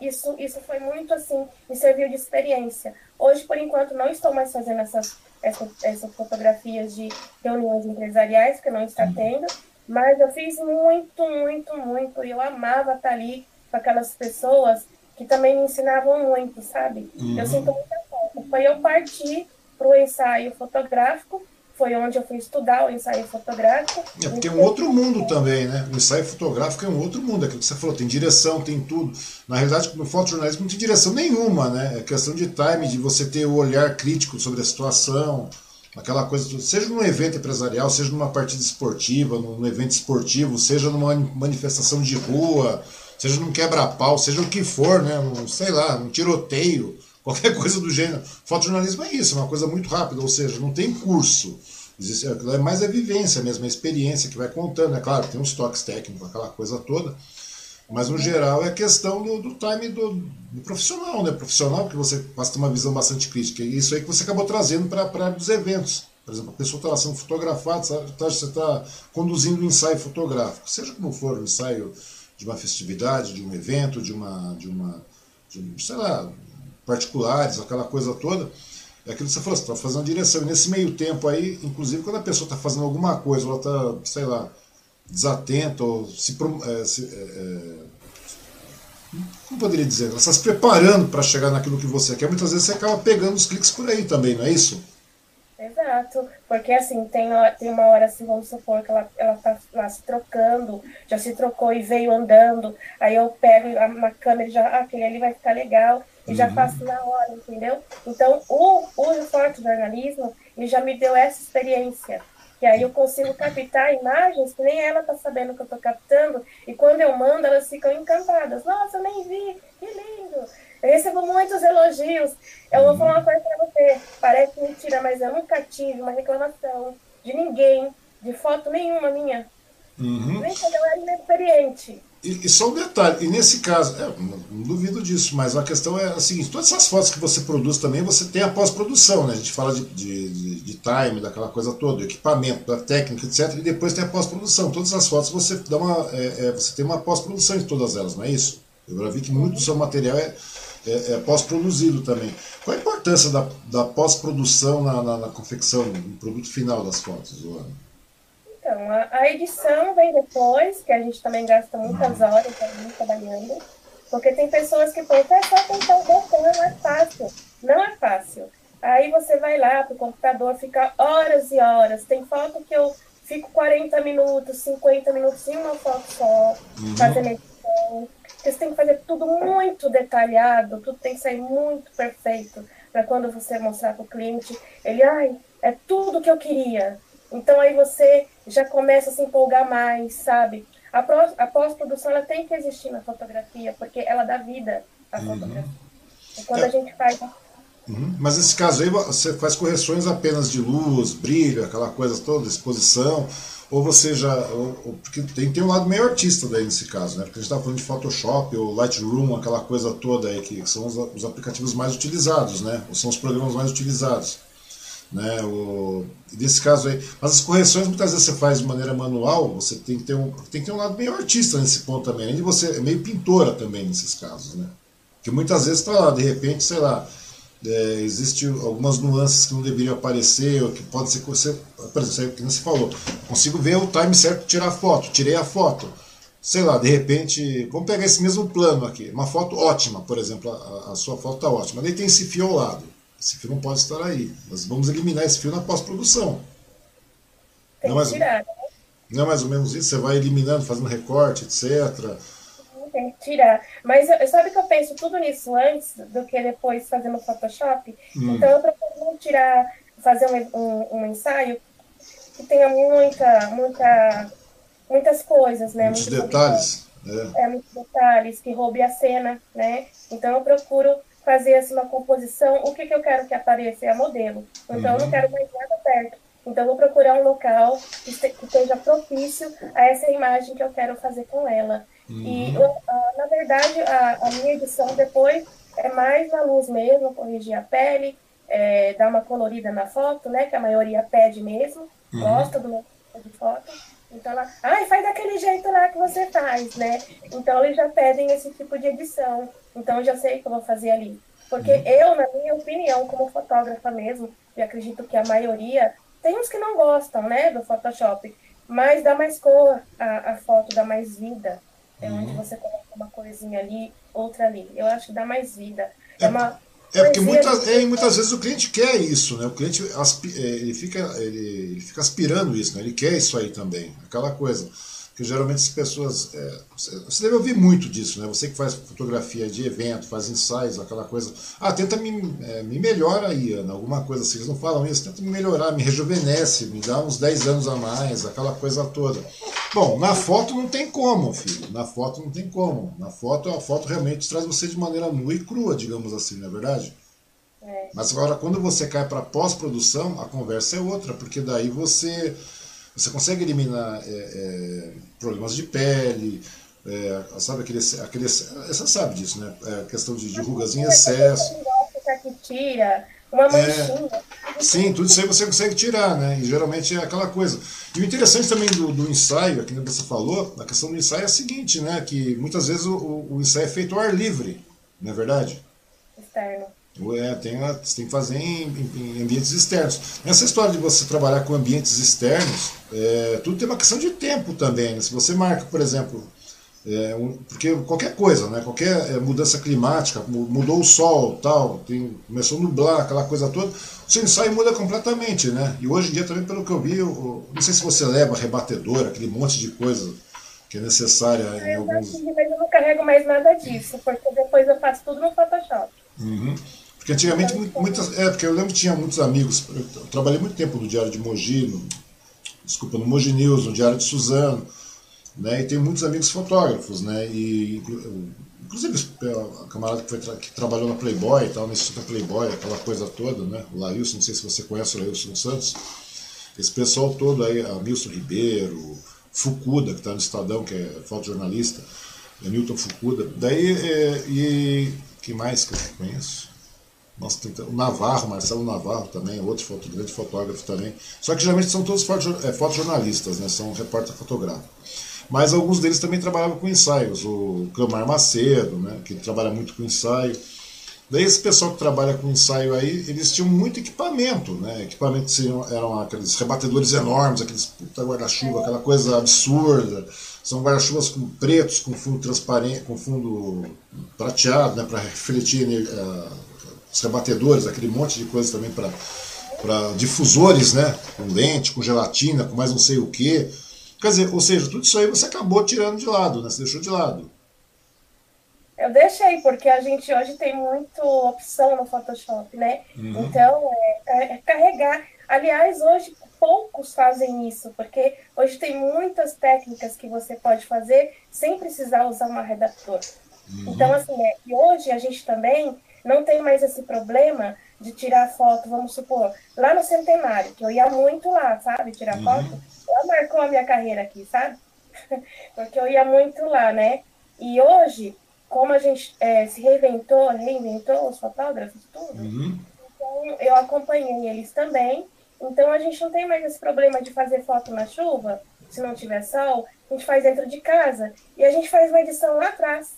isso, isso foi muito assim, me serviu de experiência. Hoje, por enquanto, não estou mais fazendo essas, essas, essas fotografias de reuniões empresariais, que não está uhum. tendo, mas eu fiz muito, muito, muito, e eu amava estar ali com aquelas pessoas que também me ensinavam muito, sabe? Uhum. Eu sinto muita falta. Foi eu partir para o ensaio fotográfico, foi onde eu fui estudar o ensaio fotográfico. É porque é um outro mundo também, né? O ensaio fotográfico é um outro mundo, é aquilo que você falou, tem direção, tem tudo. Na realidade, no fotojornalismo não tem direção nenhuma, né? É questão de time, de você ter o olhar crítico sobre a situação, aquela coisa, seja num evento empresarial, seja numa partida esportiva, num evento esportivo, seja numa manifestação de rua, seja num quebra-pau, seja o que for, né? Um, sei lá, um tiroteio, qualquer [laughs] coisa do gênero. Fotojornalismo é isso, é uma coisa muito rápida, ou seja, não tem curso. É mais a vivência mesmo, a experiência que vai contando. É claro, tem uns toques técnicos, aquela coisa toda. Mas no geral é questão do, do time do, do, profissional, né? Profissional que você passa ter uma visão bastante crítica. E isso aí que você acabou trazendo para os eventos. Por exemplo, a pessoa está lá sendo fotografada, tá, você está conduzindo um ensaio fotográfico. Seja como for, um ensaio de uma festividade, de um evento, de uma, de uma, de, sei lá, particulares, aquela coisa toda. É aquilo que você falou, você está fazendo direção. E nesse meio tempo aí, inclusive quando a pessoa está fazendo alguma coisa, ela está, sei lá, desatenta ou se, é, se é, é, como poderia dizer? Ela está se preparando para chegar naquilo que você quer. Muitas vezes você acaba pegando os cliques por aí também, não é isso? Exato, porque assim, tem, tem uma hora assim, vamos supor que ela, ela tá lá se trocando, já se trocou e veio andando, aí eu pego uma câmera e já, ah, aquele ali vai ficar legal, e uhum. já faço na hora, entendeu? Então, o, o forte jornalismo, ele já me deu essa experiência, que aí eu consigo captar imagens que nem ela tá sabendo que eu tô captando, e quando eu mando, elas ficam encantadas, nossa, eu nem vi, que lindo! Eu recebo muitos elogios. Eu vou falar uma coisa para você. Parece mentira, mas eu nunca tive uma reclamação de ninguém, de foto nenhuma minha. Uhum. Nem quando eu era inexperiente. E, e só um detalhe, e nesse caso, é, não, não, duvido disso, mas a questão é a seguinte: todas essas fotos que você produz também, você tem a pós-produção, né? A gente fala de, de, de, de time, daquela coisa toda, do equipamento, da técnica, etc. E depois tem a pós-produção. Todas as fotos você dá uma, é, é, você tem uma pós-produção em todas elas, não é isso? Eu já vi que muito do seu material é, é, é pós-produzido também. Qual a importância da, da pós-produção na, na, na, confecção, no produto final das fotos, Luana? Então, a, a, edição vem depois, que a gente também gasta muitas horas ali trabalhando, porque tem pessoas que pensam, é só tentar o botão, não é fácil. Não é fácil. Aí você vai lá pro computador, fica horas e horas. Tem foto que eu fico 40 minutos, 50 minutos em uma foto só, uhum. fazendo edição. Você tem que fazer tudo muito detalhado, tudo tem que sair muito perfeito para quando você mostrar para o cliente, ele, ai, é tudo que eu queria. Então aí você já começa a se empolgar mais, sabe? A, a pós-produção ela tem que existir na fotografia, porque ela dá vida à uhum. fotografia. E quando é. a gente faz Uhum. Mas nesse caso aí você faz correções apenas de luz, brilho, aquela coisa toda, exposição, ou você já. Ou, ou, porque tem, tem um lado meio artista daí nesse caso, né? Porque a gente está falando de Photoshop ou Lightroom, aquela coisa toda aí, que são os, os aplicativos mais utilizados, né? Ou são os programas mais utilizados. Né, o, nesse caso aí, mas as correções muitas vezes você faz de maneira manual, você tem que ter um, tem que ter um lado meio artista nesse ponto também, além de você é meio pintora também nesses casos, né? Que muitas vezes lá, de repente, sei lá, é, Existem algumas nuances que não deveriam aparecer, ou que pode ser. Você, por exemplo, que você falou, consigo ver o time certo tirar a foto, tirei a foto. Sei lá, de repente, vamos pegar esse mesmo plano aqui, uma foto ótima, por exemplo, a, a sua foto está ótima, daí tem esse fio ao lado. Esse fio não pode estar aí. Nós vamos eliminar esse fio na pós-produção. Tem que tirar, né? Não é mais ou menos isso? Você vai eliminando, fazendo recorte, etc tem que tirar. Mas eu, sabe que eu penso tudo nisso antes do que depois fazer no Photoshop? Hum. Então eu procuro tirar, fazer um, um, um, ensaio que tenha muita, muita, muitas coisas, né? Muitos detalhes. É. é, muitos detalhes, que roube a cena, né? Então eu procuro fazer assim, uma composição, o que, que eu quero que apareça é a modelo. Então uhum. eu não uhum. quero mais nada perto. Então, eu vou procurar um local que esteja propício a essa imagem que eu quero fazer com ela. Uhum. E, uh, na verdade, a, a, minha edição depois é mais na luz mesmo, corrigir a pele, é, dar uma colorida na foto, né? Que a maioria pede mesmo, uhum. gosta do meu tipo de foto. Então, ela, ai, faz daquele jeito lá que você faz, né? Então, eles já pedem esse tipo de edição. Então, eu já sei o que eu vou fazer ali. Porque uhum. eu, na minha opinião, como fotógrafa mesmo, e acredito que a maioria, tem uns que não gostam, né, do Photoshop, mas dá mais cor, a, a foto dá mais vida. É uhum. onde você coloca uma coisinha ali, outra ali. Eu acho que dá mais vida. É, é uma. É porque muitas, é, muitas vezes o cliente quer isso, né? O cliente aspi, é, ele fica, ele, ele, fica aspirando isso, né? Ele quer isso aí também, aquela coisa. Porque geralmente as pessoas. É, você deve ouvir muito disso, né? Você que faz fotografia de evento, faz ensaios, aquela coisa. Ah, tenta me, é, me melhora aí, Ana, alguma coisa assim. Eles não falam isso, tenta me melhorar, me rejuvenesce, me dá uns 10 anos a mais, aquela coisa toda. Bom, na foto não tem como, filho. Na foto não tem como. Na foto, a foto realmente traz você de maneira nua e crua, digamos assim, não é verdade? É. Mas agora, quando você cai para pós-produção, a conversa é outra, porque daí você você consegue eliminar é, é, problemas de pele, é, sabe aquele, aquele, você sabe disso, né? É, questão de, de rugas em excesso. Que tira, uma é. manchinha. sim, tudo isso aí você consegue tirar, né? E geralmente é aquela coisa. E o interessante também do, do ensaio, aqui que você falou, a questão do ensaio é a seguinte, né? Que muitas vezes o, o ensaio é feito ao ar livre, não é verdade? Externo. É, tem, você tem que fazer em, em, em, ambientes externos. Essa história de você trabalhar com ambientes externos, é, tudo tem uma questão de tempo também. Né? Se você marca, por exemplo, é, um, porque qualquer coisa, né? qualquer é, mudança climática, mudou o sol, tal, tem, começou a nublar, aquela coisa toda, o seu ensaio muda completamente. Né? E hoje em dia também, pelo que eu vi, eu, não sei se você leva rebatedor, aquele monte de coisa que é necessária em eu alguns... Mas eu não carrego mais nada disso, porque depois eu faço tudo no Photoshop. Uhum. Porque antigamente, muitas. É, porque eu lembro que tinha muitos amigos. Eu trabalhei muito tempo no Diário de Mogi, no, desculpa, no Mogi News, no Diário de Suzano, né? E tem muitos amigos fotógrafos, né? E inclusive a camarada que, foi, que trabalhou na Playboy e tal, na Instituto Playboy, aquela coisa toda, né? O Lailson, não sei se você conhece o Lailson Santos. Esse pessoal todo aí, a Milson Ribeiro, Fucuda, que está no Estadão, que é fotojornalista, é Newton Fucuda. Daí, é, e que mais que eu conheço? Nossa, tem, o Navarro, Marcelo Navarro também, outro foto, grande fotógrafo também. Só que geralmente são todos foto, é, fotojornalistas, né? são repórter fotográfico. Mas alguns deles também trabalhavam com ensaios. O Cleomar Macedo, né? que trabalha muito com ensaio. Daí esse pessoal que trabalha com ensaio aí, eles tinham muito equipamento, né? Equipamentos eram aqueles rebatedores enormes, aqueles puta guarda-chuva, aquela coisa absurda. São guarda-chuvas com pretos, com fundo transparente, com fundo prateado, né? Para refletir uh, os rebatedores, aquele monte de coisa também para para difusores, né? Com lente, com gelatina, com mais não sei o que. Quer dizer, ou seja, tudo isso aí você acabou tirando de lado, né? Você deixou de lado. Eu deixei, porque a gente hoje tem muita opção no Photoshop, né? Uhum. Então, é, é, carregar. Aliás, hoje poucos fazem isso, porque hoje tem muitas técnicas que você pode fazer sem precisar usar uma redator. Uhum. Então, assim, é, e hoje a gente também não tem mais esse problema de tirar foto, vamos supor, lá no centenário, que eu ia muito lá, sabe, tirar uhum. foto. Ela marcou a minha carreira aqui, sabe? [laughs] porque eu ia muito lá, né? E hoje como a gente é, se reinventou, reinventou os fotógrafos, tudo, uhum. então eu acompanhei eles também. Então a gente não tem mais esse problema de fazer foto na chuva, se não tiver sol, a gente faz dentro de casa e a gente faz uma edição lá atrás.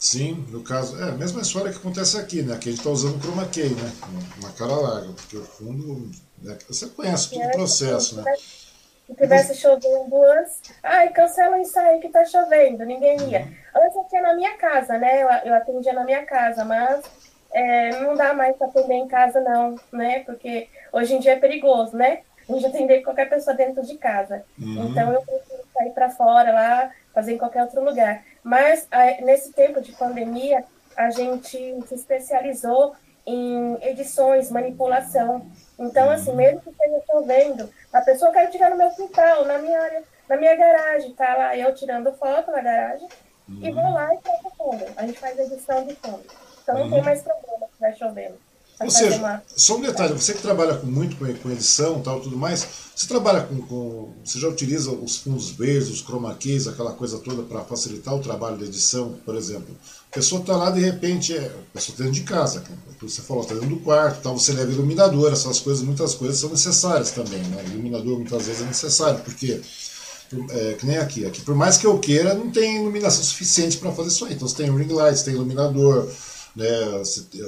Sim, no caso, é a mesma história que acontece aqui, né? Que a gente está usando chroma key, né? Uma cara larga, porque o fundo, né? você conhece todo o processo, né? Se tivesse chovendo antes, ai, cancela o ensaio que tá chovendo, ninguém ia. Antes eu tinha na minha casa, né? Eu, eu atendia na minha casa, mas é, não dá mais para atender em casa, não, né? Porque hoje em dia é perigoso, né? A gente atender qualquer pessoa dentro de casa. Uhum. Então eu prefiro sair para fora lá, fazer em qualquer outro lugar. Mas nesse tempo de pandemia, a gente se especializou em edições, manipulação. Então, uhum. assim, mesmo que esteja chovendo, a pessoa quer tirar no meu quintal, na minha área, na minha garagem, tá lá eu tirando foto na garagem uhum. e vou lá e troco fundo. A gente faz edição de fundo. Então não uhum. tem mais problema se vai chovendo. Ou seja, uma... só um detalhe, você que trabalha com, muito com, com edição tal tudo mais, você trabalha com, com, Você já utiliza os fundos verdes, os chroma keys, aquela coisa toda para facilitar o trabalho de edição, por exemplo. A pessoa está lá, de repente, é, a pessoa está dentro de casa, como você falou, está dentro do quarto, tal, você leva iluminador, essas coisas, muitas coisas são necessárias também. Né? Iluminador muitas vezes é necessário, porque é, que nem aqui. Aqui, por mais que eu queira, não tem iluminação suficiente para fazer isso aí. Então você tem ring lights, tem iluminador, né,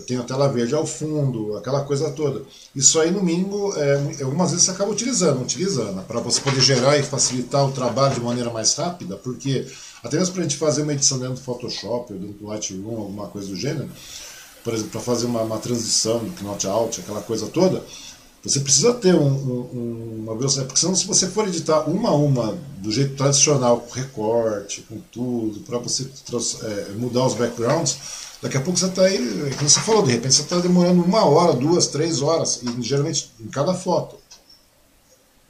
tenho a tela verde ao fundo, aquela coisa toda. Isso aí, no mínimo, é, algumas vezes você acaba utilizando, utilizando, para você poder gerar e facilitar o trabalho de maneira mais rápida, porque até mesmo para a gente fazer uma edição dentro do Photoshop ou dentro do Lightroom, alguma coisa do gênero, por exemplo, para fazer uma, uma transição do Knot Out, aquela coisa toda, você precisa ter um, um, uma velocidade, porque senão se você for editar uma a uma do jeito tradicional, com recorte, com tudo, para você é, mudar os backgrounds, daqui a pouco você está aí, como você falou, de repente você está demorando uma hora, duas, três horas, e geralmente em cada foto.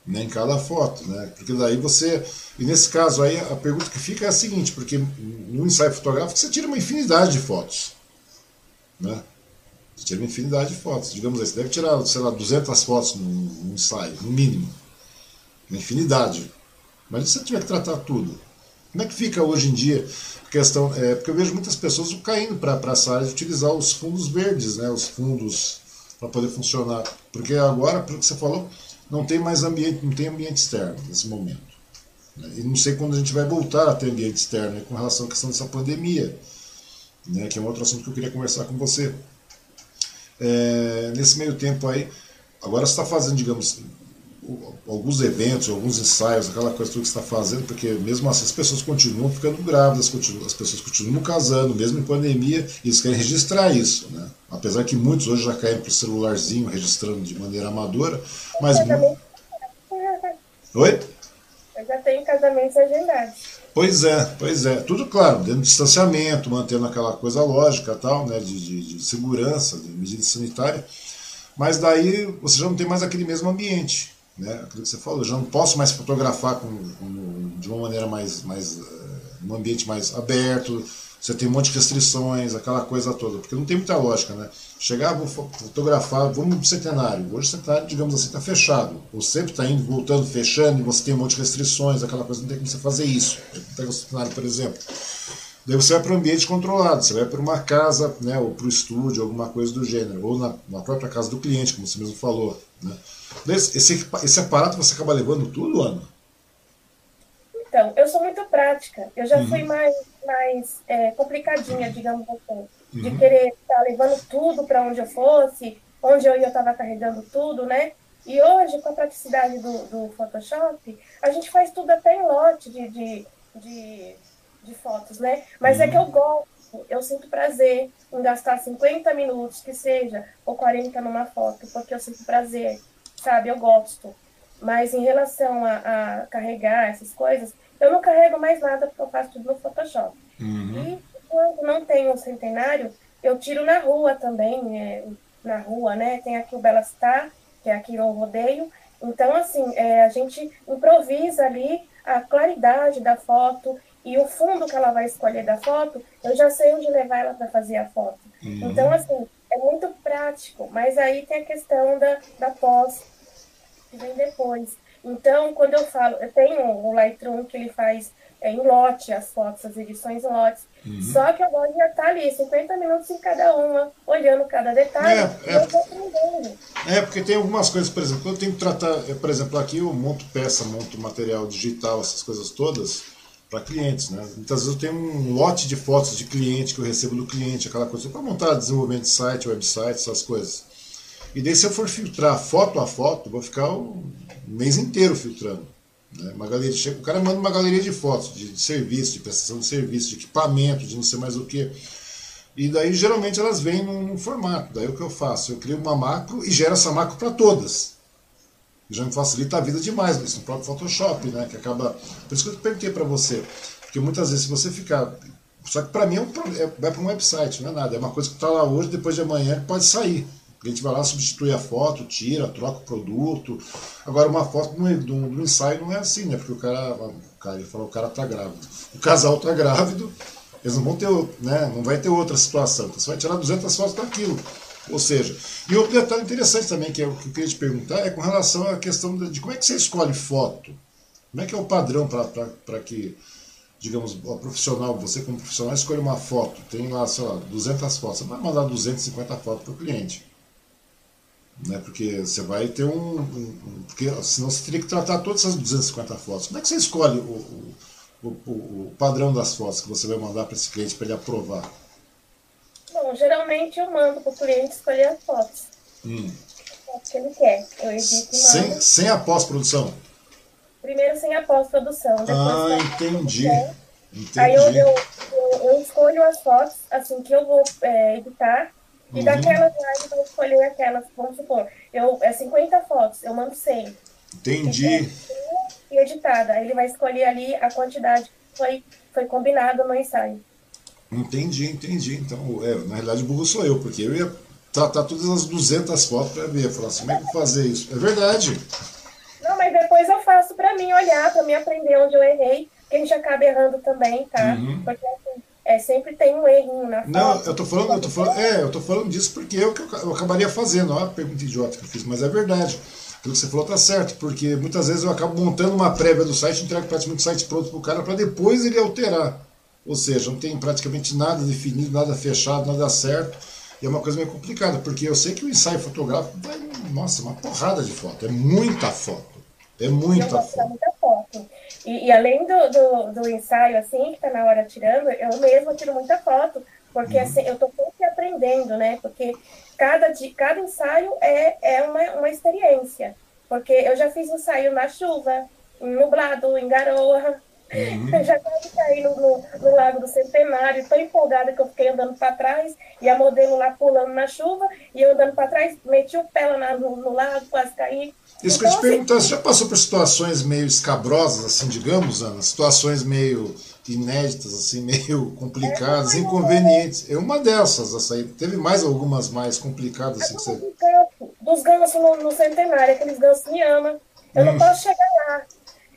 Né, em cada foto, né? Porque daí você. E nesse caso aí, a pergunta que fica é a seguinte, porque no ensaio fotográfico você tira uma infinidade de fotos. Né? Você tira uma infinidade de fotos. Digamos aí, você deve tirar, sei lá, 200 fotos no, ensaio, no mínimo. Uma infinidade. Mas se você tiver que tratar tudo, como é que fica hoje em dia questão? É, porque eu vejo muitas pessoas caindo para essa área de utilizar os fundos verdes, né, os fundos para poder funcionar. Porque agora, pelo que você falou, não tem mais ambiente, não tem ambiente externo nesse momento. Né? E não sei quando a gente vai voltar a ter ambiente externo né, com relação à questão dessa pandemia, né, que é um outro assunto que eu queria conversar com você. É, nesse meio tempo aí, agora você está fazendo, digamos, alguns eventos, alguns ensaios, aquela coisa tudo que você está fazendo, porque mesmo assim as pessoas continuam ficando grávidas, continuam, as pessoas continuam casando, mesmo em pandemia, e eles querem registrar isso. Né? Apesar que muitos hoje já caem para o celularzinho, registrando de maneira amadora, mas. Oi? Eu já tenho casamentos agendados. Pois é, pois é. Tudo claro, dentro do distanciamento, mantendo aquela coisa lógica tal, né, de, de, de segurança, de medida sanitária. Mas daí você já não tem mais aquele mesmo ambiente, né? Aquilo que você falou, eu já não posso mais fotografar com, com, de uma maneira mais, mais, uh, um ambiente mais aberto, você tem um monte de restrições, aquela coisa toda, porque não tem muita lógica, né? Chegar, vou fotografar, vamos pro centenário. Hoje o centenário, digamos assim, está fechado. Ou sempre está indo, voltando, fechando, e você tem um monte de restrições, aquela coisa, não tem como você fazer isso. Pega o centenário, por exemplo. Daí você vai para um ambiente controlado, você vai para uma casa, né, ou para o estúdio, alguma coisa do gênero, ou na, na, própria casa do cliente, como você mesmo falou. Né? Esse, esse aparato você acaba levando tudo, Ana? Então, eu sou muito prática. Eu já uhum. fui mais, mais é, complicadinha, digamos assim. de uhum. querer estar tá levando tudo para onde eu fosse, onde eu ia estava carregando tudo, né? E hoje, com a praticidade do, do Photoshop, a gente faz tudo até em lote de, de, de, de fotos, né? Mas uhum. é que eu gosto, eu sinto prazer em gastar 50 minutos, que seja, ou 40 numa foto, porque eu sinto prazer, sabe? Eu gosto. Mas em relação a, a carregar essas coisas, eu não carrego mais nada porque eu faço tudo no Photoshop. Uhum. E quando não tem um centenário, eu tiro na rua também, é, na rua, né? Tem aqui o Bela Star, que é aqui no rodeio. Então, assim, é, a gente improvisa ali a claridade da foto e o fundo que ela vai escolher da foto, eu já sei onde levar ela para fazer a foto. Uhum. Então, assim, é muito prático, mas aí tem a questão da, da pós, que vem depois. Então, quando eu falo, eu tenho o Lightroom que ele faz é, em lote as fotos, as edições em lotes. Uhum. Só que agora já está ali, 50 minutos em cada uma, olhando cada detalhe, é, é, aprendendo. É, porque tem algumas coisas, por exemplo, eu tenho que tratar, é, por exemplo, aqui eu monto peça, monto material digital, essas coisas todas, para clientes, né? Muitas vezes eu tenho um lote de fotos de cliente que eu recebo do cliente, aquela coisa, para montar desenvolvimento de site, website, essas coisas. E daí se eu for filtrar foto a foto, vou ficar o mês inteiro filtrando. Né? Uma galeria, o cara manda uma galeria de fotos, de, de serviço, de prestação de serviço, de equipamento, de não sei mais o que. E daí geralmente elas vêm num, num, formato. Daí o que eu faço? Eu crio uma macro e gero essa macro para todas. Já me facilita a vida demais isso no próprio Photoshop, né? Que acaba. Por isso que eu perguntei para você. Porque muitas vezes se você ficar. Só que para mim é um, é, para um website, não é nada. É uma coisa que está lá hoje, depois de amanhã pode sair. A gente vai lá, substitui a foto, tira, troca o produto. Agora, uma foto no, no ensaio não é assim, né? Porque o cara, o cara, ele falou, o cara tá grávido. O casal tá grávido, eles não vão ter, né? Não vai ter outra situação. Então, você vai tirar 200 fotos daquilo. Ou seja, e outro detalhe interessante também, que é o que eu queria te perguntar, é com relação à questão de, de como é que você escolhe foto. Como é que é o padrão para que, digamos, o profissional, você como profissional, escolhe uma foto, tem lá, sei lá, 200 fotos, você vai mandar 250 fotos para o cliente né? Porque você vai ter um, um, Porque senão você teria que tratar todas essas 250 fotos. Como é que você escolhe o, o, o, o padrão das fotos que você vai mandar para esse cliente para ele aprovar? Bom, geralmente eu mando para o cliente escolher as fotos. Hum. As que ele quer. Eu edito sem, sem a pós-produção? Primeiro sem a pós-produção. Ah, entendi. entendi. Aí eu, eu, eu, eu, escolho as fotos assim que eu vou é, editar e uhum. daquelas lá, eu vou escolher aquelas, vamos supor, eu, é 50 fotos, eu mando 100. Entendi. E editada. Ele vai escolher ali a quantidade que foi, foi combinada no ensaio. Entendi, entendi. Então, é, na realidade, o burro sou eu, porque eu ia tratar todas as 200 fotos para ver. Falar assim, como é que eu vou fazer isso? É verdade. Não, mas depois eu faço para mim olhar, para mim aprender onde eu errei, que a gente acaba errando também, tá? Uhum. Porque assim, é, sempre tem um erro na foto. Não, eu tô falando, eu tô falando, é, eu tô falando disso porque eu, eu acabaria fazendo, ó, pergunta idiota que eu fiz, mas é verdade. Aquilo que você falou tá certo, porque muitas vezes eu acabo montando uma prévia do site, entrego praticamente o site pronto pro cara para depois ele alterar. Ou seja, não tem praticamente nada definido, nada fechado, nada certo. E é uma coisa meio complicada, porque eu sei que o ensaio fotográfico vai, nossa, uma porrada de foto, é muita foto. É muita foto. Muita foto. E, e além do, do, do, ensaio, assim, que está na hora tirando, eu mesma tiro muita foto, porque uhum. assim, eu estou sempre aprendendo, né? Porque cada, cada ensaio é, é uma, uma experiência. Porque eu já fiz ensaio na chuva, em nublado, em garoa. Uhum. Eu [laughs] já quase caí no, no, no, Lago do Centenário, tão empolgada que eu fiquei andando para trás, e a modelo lá pulando na chuva, e eu andando para trás, meti o pé lá no, no lago, quase caí. Isso que eu te então, assim, perguntar, você já passou por situações meio escabrosas, assim, digamos, Ana? Situações meio inéditas, assim, [laughs] meio complicadas, é inconvenientes. É uma dessas, essa aí. Teve mais algumas mais complicadas, assim, que você... Dos gansos no, no centenário, aqueles gansos me amam. Eu hum. não posso chegar lá.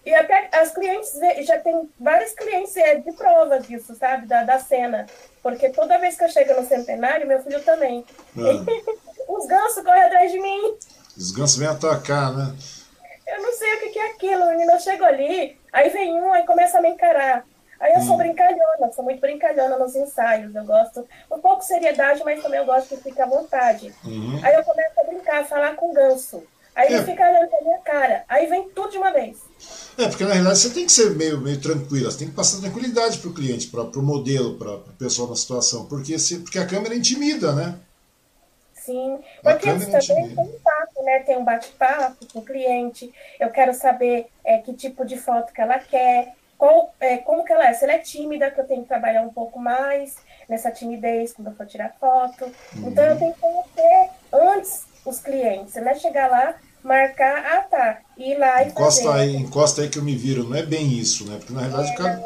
E até as clientes, já tem vários clientes é, de prova disso, sabe? Da, da cena. Porque toda vez que eu chego no centenário, meu filho também. Ah. [laughs] Os gansos correm atrás de mim. Os gansos vêm atacar, né? Eu não sei o que, é aquilo, menino. Eu chego ali, aí vem um, aí começa a me encarar. Aí eu hum. sou brincalhona, sou muito brincalhona nos ensaios. Eu gosto um pouco de seriedade, mas também eu gosto que fique à vontade. Uhum. Aí eu começo a brincar, a falar com o ganso. Aí é. ele fica olhando pra minha cara. Aí vem tudo de uma vez. É, porque na realidade você tem que ser meio, meio tranquila, você tem que passar tranquilidade para o cliente, para o modelo, para o pessoal na situação, porque, se, porque a câmera intimida, né? Sim, porque isso também um papo, né? Tem um bate-papo com o cliente, eu quero saber é, que tipo de foto que ela quer, qual, é, como que ela é, se ela é tímida, que eu tenho que trabalhar um pouco mais nessa timidez quando eu for tirar foto. Uhum. Então eu tenho que conhecer antes os clientes, né? Chegar lá marcar, ah tá, ir lá e encosta fazer. Aí, encosta aí que eu me viro, não é bem isso, né? Porque na realidade é, cara,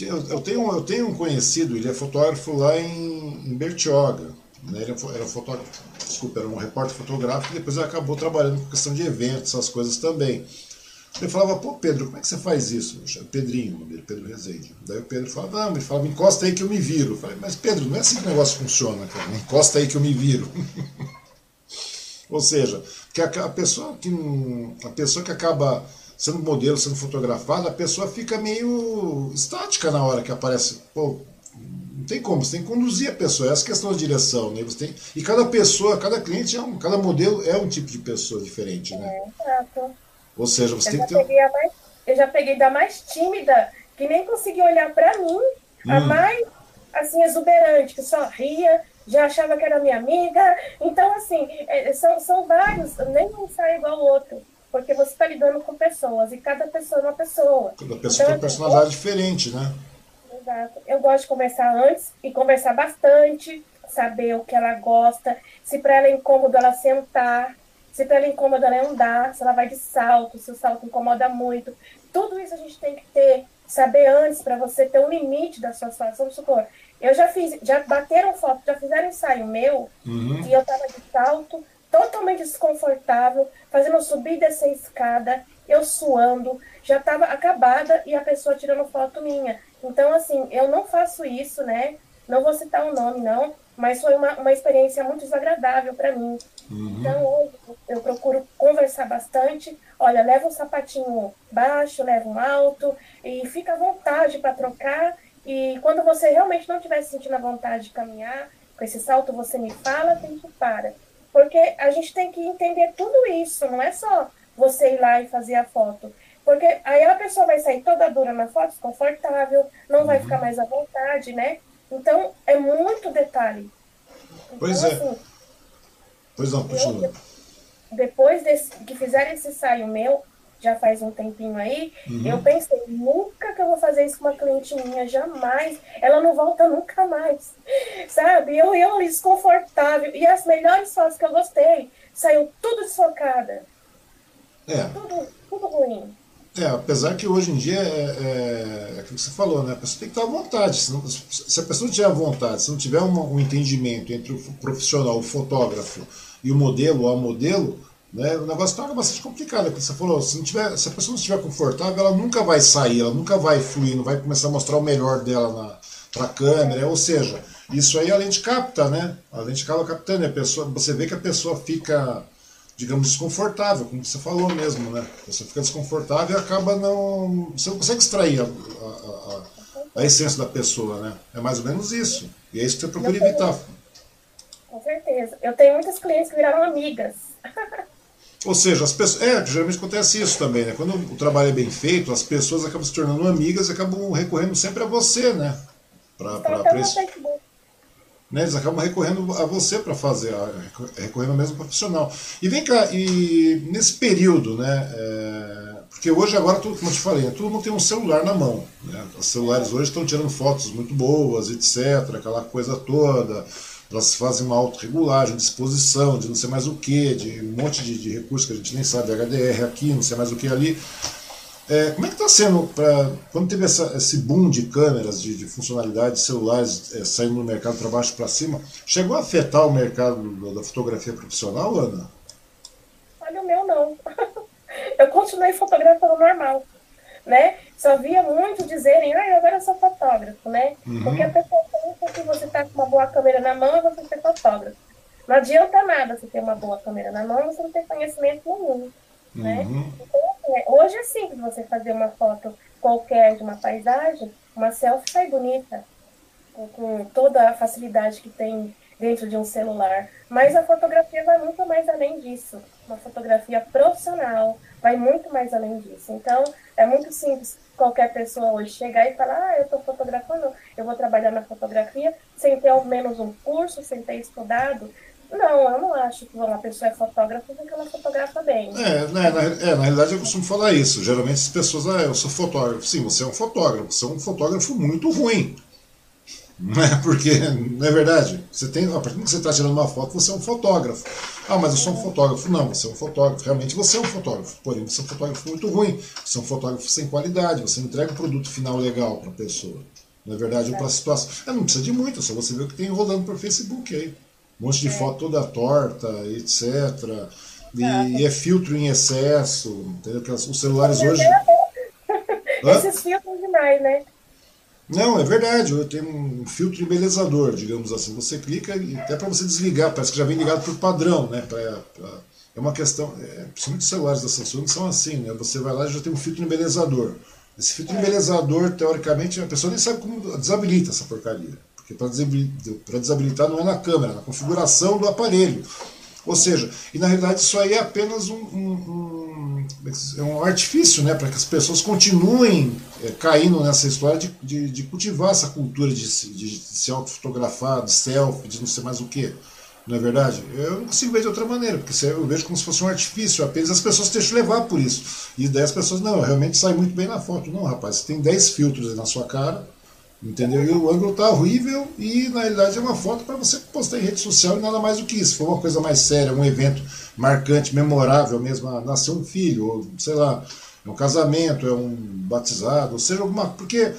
eu, eu, tenho, eu tenho um conhecido, ele é fotógrafo lá em, em Bertioga. Né? Ele é era fotógrafo, desculpa, era um repórter fotográfico e depois ele acabou trabalhando com questão de eventos, essas coisas também. Ele falava, pô, Pedro, como é que você faz isso? Pedrinho, dele, Pedro Rezende. Daí o Pedro falava, não, ele falava, encosta aí que eu me viro. Eu falei, mas Pedro, não é assim que o negócio funciona, cara. Encosta aí que eu me viro. [laughs] Ou seja, que a, pessoa que a pessoa que acaba sendo modelo, sendo fotografada, a pessoa fica meio estática na hora que aparece. Pô, tem como, você tem que conduzir a pessoa, essa questão de direção, né? Você tem, e cada pessoa, cada cliente, é um, cada modelo é um tipo de pessoa diferente, né? É, exato. Ou seja, você eu tem que ter. Mais, eu já peguei da mais tímida, que nem conseguia olhar para mim, hum. a mais assim, exuberante, que só ria, já achava que era minha amiga. Então, assim, é, são, são vários, nenhum sai igual ao outro. Porque você está lidando com pessoas e cada pessoa é uma pessoa. Cada pessoa então, tem uma personalidade eu, diferente, né? Exato. Eu gosto de conversar antes e conversar bastante, saber o que ela gosta, se para ela é incômodo ela sentar, se para ela é incômodo ela andar, se ela vai de salto, se o salto incomoda muito. Tudo isso a gente tem que ter, saber antes para você ter um limite da sua situação. Vamos supor, eu já fiz, já bateram foto, já fizeram ensaio meu, uhum. e eu tava de salto, totalmente desconfortável, fazendo subir e descer escada, eu suando, já tava acabada e a pessoa tirando foto minha. Então, assim, eu não faço isso, né? Não vou citar o nome, não, mas foi uma, uma experiência muito desagradável para mim. Uhum. Então, hoje eu procuro conversar bastante. Olha, leva um sapatinho baixo, leva um alto, e fica à vontade para trocar e quando você realmente não estiver sentindo a vontade de caminhar, com esse salto você me fala, tem que para. Porque a gente tem que entender tudo isso, não é só você ir lá e fazer a foto. Porque aí a pessoa vai sair toda dura na foto, desconfortável, não vai ficar mais à vontade, né? Então, é muito detalhe. Então, pois é. Assim, pois não, continua. Depois desse, que fizeram esse ensaio meu, já faz um tempinho aí, uhum. eu pensei, nunca que eu vou fazer isso com uma cliente minha, jamais. Ela não volta nunca mais. [laughs] Sabe? Eu, eu desconfortável. E as melhores fotos que eu gostei, saiu tudo desfocada. É. Tudo, tudo ruim. É, apesar que hoje em dia é, é, é aquilo que você falou, né? A pessoa tem que estar à vontade. Se, se a pessoa não tiver vontade, se não tiver um, um entendimento entre o profissional, o fotógrafo e o modelo ou a modelo, né? O negócio torna bastante complicado. Você falou, se, não tiver, se a pessoa não estiver confortável, ela nunca vai sair, ela nunca vai fluir, não vai começar a mostrar o melhor dela para a câmera. Ou seja, isso aí a lente capta, né? A lente acaba captando. A pessoa, você vê que a pessoa fica, digamos, desconfortável, como você falou mesmo, né? Você fica desconfortável e acaba não. Você não consegue extrair a, a, a, a essência da pessoa, né? É mais ou menos isso. E é isso que você procura evitar. Com certeza. Eu tenho muitas clientes que viraram amigas. Ou seja, as pessoas. É, geralmente acontece isso também, né? Quando o trabalho é bem feito, as pessoas acabam se tornando amigas e acabam recorrendo sempre a você, né? Pra, pra, pra esse... né? Eles acabam recorrendo a você para fazer, recorrendo ao mesmo profissional. E vem cá, e nesse período, né? É... Porque hoje, agora, tudo, como eu te falei, todo mundo tem um celular na mão. Né? Os celulares hoje estão tirando fotos muito boas, etc., aquela coisa toda elas fazem uma autorregulagem, disposição, de não sei mais o que, de um monte de, de, recursos que a gente nem sabe, HDR aqui, não sei mais o que ali. É, como é que está sendo, pra, quando teve essa, esse boom de câmeras, de, de funcionalidades celulares é, saindo no mercado para baixo para cima, chegou a afetar o mercado da fotografia profissional, Ana? Olha, o meu não. [laughs] Eu continuei fotografando normal, né? Só via muito dizerem, ah, agora eu sou fotógrafo, né? Uhum. Porque a pessoa pensa que você está com uma boa câmera na mão e você ser fotógrafo. Não adianta nada você ter uma boa câmera na mão e você não ter conhecimento nenhum, né? Uhum. Então, assim, é, hoje é simples você fazer uma foto qualquer de uma paisagem, uma selfie sai bonita, com, com toda a facilidade que tem dentro de um celular. Mas a fotografia vai muito mais além disso. uma fotografia profissional, vai muito mais além disso. Então, é muito simples qualquer pessoa hoje chegar e falar, ah, eu estou fotografando, eu vou trabalhar na fotografia, sem ter ao menos um curso, sem ter estudado. Não, eu não acho que uma pessoa é fotógrafa porque ela fotografa bem. É, né, na, é, na realidade eu costumo falar isso. Geralmente as pessoas, ah, eu sou fotógrafo. Sim, você é um fotógrafo, você é um fotógrafo muito ruim. [laughs] Não é porque, não é verdade? Você tem, a partir do que você está tirando uma foto, você é um fotógrafo. Ah, mas eu sou um fotógrafo. Não, você é um fotógrafo. Realmente você é um fotógrafo. Porém, você é um fotógrafo muito ruim. Você é um fotógrafo sem qualidade. Você não entrega um produto final legal para a pessoa. Não é verdade? Ou para a situação. É, não precisa de muito, é só você ver o que tem rolando por Facebook aí. Um monte de é. foto toda torta, etc. E, é. e, é filtro em excesso. Entendeu? Os celulares hoje. Esses filtros demais, né? Não, é verdade. Eu tenho um filtro embelezador, digamos assim. Você clica e até para você desligar, parece que já vem ligado por padrão, né? Pra, pra, é uma questão, é, principalmente os celulares da Samsung são assim, né? Você vai lá e já tem um filtro embelezador. Esse filtro é. embelezador, teoricamente, a pessoa nem sabe como desabilita essa porcaria. Porque para desabilitar, não é na câmera, é na configuração do aparelho. Ou seja, e na realidade isso aí é apenas um, um, um é, um artifício né, para que as pessoas continuem é, caindo nessa história de, de, de, cultivar essa cultura de, de, de se autofotografar, de selfie, de não sei mais o que. Não é verdade? Eu não consigo ver de outra maneira, porque eu vejo como se fosse um artifício, apenas as pessoas deixam levar por isso. E daí as pessoas, não, realmente sai muito bem na foto. Não, rapaz, você tem 10 filtros na sua cara, Entendeu? E o ângulo tá horrível e na realidade é uma foto para você postar em rede social e nada mais do que isso. Se for uma coisa mais séria, um evento marcante, memorável mesmo, ah, nasceu um filho, ou sei lá, é um casamento, é um batizado, ou seja, alguma. Porque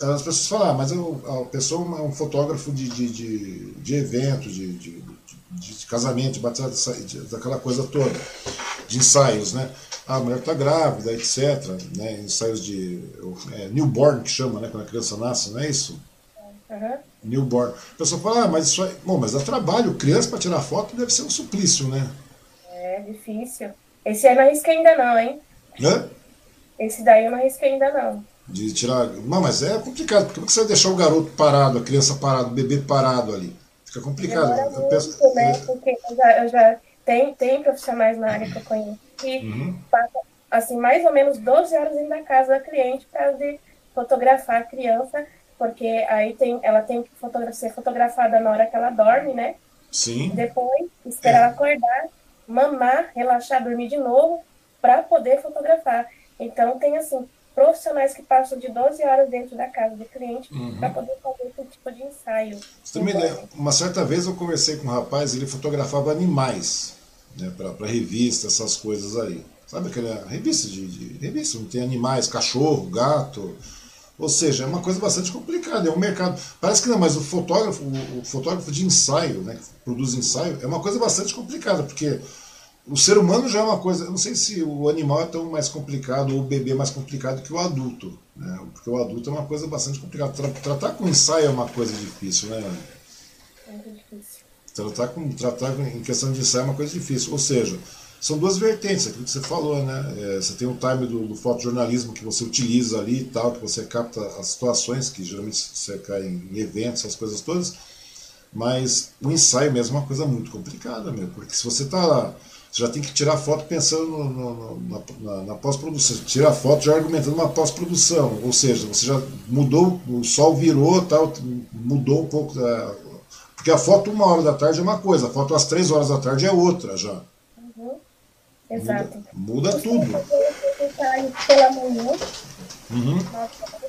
as pessoas falam, ah, mas eu, a pessoa é um fotógrafo de, de, de, de evento, de, de, de, de casamento, de batizado, daquela coisa toda, de ensaios, né? A mulher está grávida, etc. Né? Ensaios de é, newborn, que chama, né? quando a criança nasce, não é isso? Uhum. Newborn. A pessoa fala, ah, mas isso aí. Bom, mas dá trabalho, criança para tirar foto deve ser um suplício, né? É difícil. Esse aí não arrisquei ainda não, hein? Hã? Esse daí eu não arrisquei ainda não. De tirar. Não, mas é complicado, porque como é você vai deixar o garoto parado, a criança parada, o bebê parado ali? Fica complicado. Demora eu muito, penso... né? Porque eu já, eu já tem, tem profissionais na área que eu conheço que uhum. passa assim, mais ou menos 12 horas dentro da casa da cliente para fotografar a criança, porque aí tem, ela tem que fotogra ser fotografada na hora que ela dorme, né? Sim. Depois, esperar é. ela acordar, mamar, relaxar, dormir de novo, para poder fotografar. Então, tem assim, profissionais que passam de 12 horas dentro da casa do cliente uhum. para poder fazer esse tipo de ensaio. Você ideia, uma certa vez eu conversei com um rapaz, ele fotografava animais né, para revista, essas coisas aí. Sabe aquela revista de, de revista, não tem animais, cachorro, gato. Ou seja, é uma coisa bastante complicada, é um mercado. Parece que não, mas o fotógrafo, o, o fotógrafo de ensaio, né, que produz ensaio, é uma coisa bastante complicada, porque o ser humano já é uma coisa. Eu não sei se o animal é tão mais complicado ou o bebê é mais complicado que o adulto. Né? Porque o adulto é uma coisa bastante complicada. Tratar com ensaio é uma coisa difícil, né? Muito difícil. Tratar, com, tratar em questão de ensaio é uma coisa difícil. Ou seja, são duas vertentes, aquilo que você falou, né? É, você tem o time do, do fotojornalismo que você utiliza ali e tal, que você capta as situações, que geralmente você cai em eventos, essas coisas todas. Mas o ensaio mesmo é uma coisa muito complicada, mesmo, porque se você está lá, você já tem que tirar foto pensando no, no, na, na, na pós-produção, tirar foto já argumentando uma pós-produção, ou seja, você já mudou, o sol virou, tal, mudou um pouco da, porque a foto uma hora da tarde é uma coisa, a foto às três horas da tarde é outra já. Uhum. Exato. Muda, muda tudo. Pela manhã, uhum.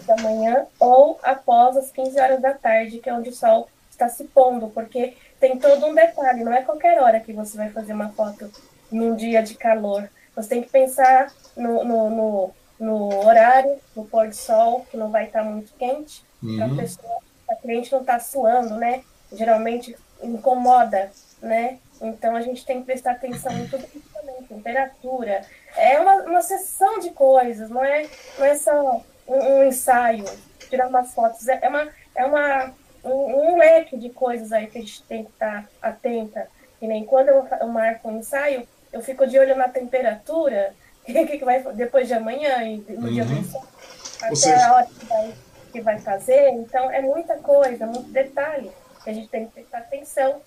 da manhã, ou após as 15 horas da tarde, que é onde o sol está se pondo, porque tem todo um detalhe, não é qualquer hora que você vai fazer uma foto num dia de calor. Você tem que pensar no, no, no, no horário, no pôr do sol, que não vai estar muito quente, uhum. para a pessoa, a cliente não estar tá suando, né? Geralmente incomoda, né? Então a gente tem que prestar atenção em tudo isso também, temperatura. É uma, uma sessão de coisas, não é, não é só um, um ensaio, tirar umas fotos, é, é uma, é uma, um, um, leque de coisas aí que a gente tem que estar atenta. E nem quando eu, eu marco um ensaio, eu fico de olho na temperatura, [laughs] que, que vai depois de amanhã e no uhum. dia do até seja... a hora que vai, que vai fazer. Então é muita coisa, muito detalhe que a gente tem que prestar atenção.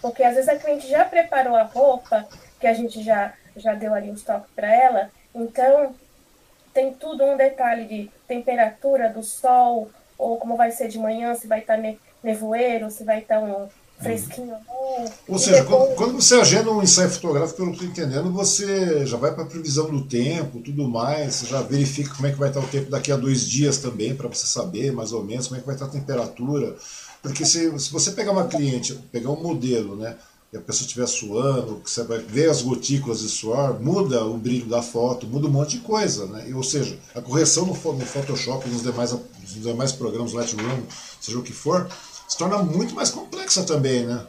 Porque às vezes a cliente já preparou a roupa que a gente já, já deu ali os toques para ela. Então, tem tudo um detalhe de temperatura do sol, ou como vai ser de manhã, se vai estar tá nevoeiro, se vai estar tá um fresquinho. Uhum. Ou seja, depois... quando, quando, você agenda um ensaio fotográfico, pelo que eu estou entendendo, você já vai para a previsão do tempo, tudo mais, você já verifica como é que vai estar tá o tempo daqui a dois dias também, para você saber mais ou menos como é que vai estar a temperatura. Porque se, se você pegar uma cliente, pegar um modelo, né? e a pessoa estiver suando, que você vai ver as gotículas de suor, muda o brilho da foto, muda um monte de coisa, né? ou seja, a correção no, no Photoshop, nos demais, nos demais programas, Lightroom, seja o que for, se torna muito mais complexa também, né?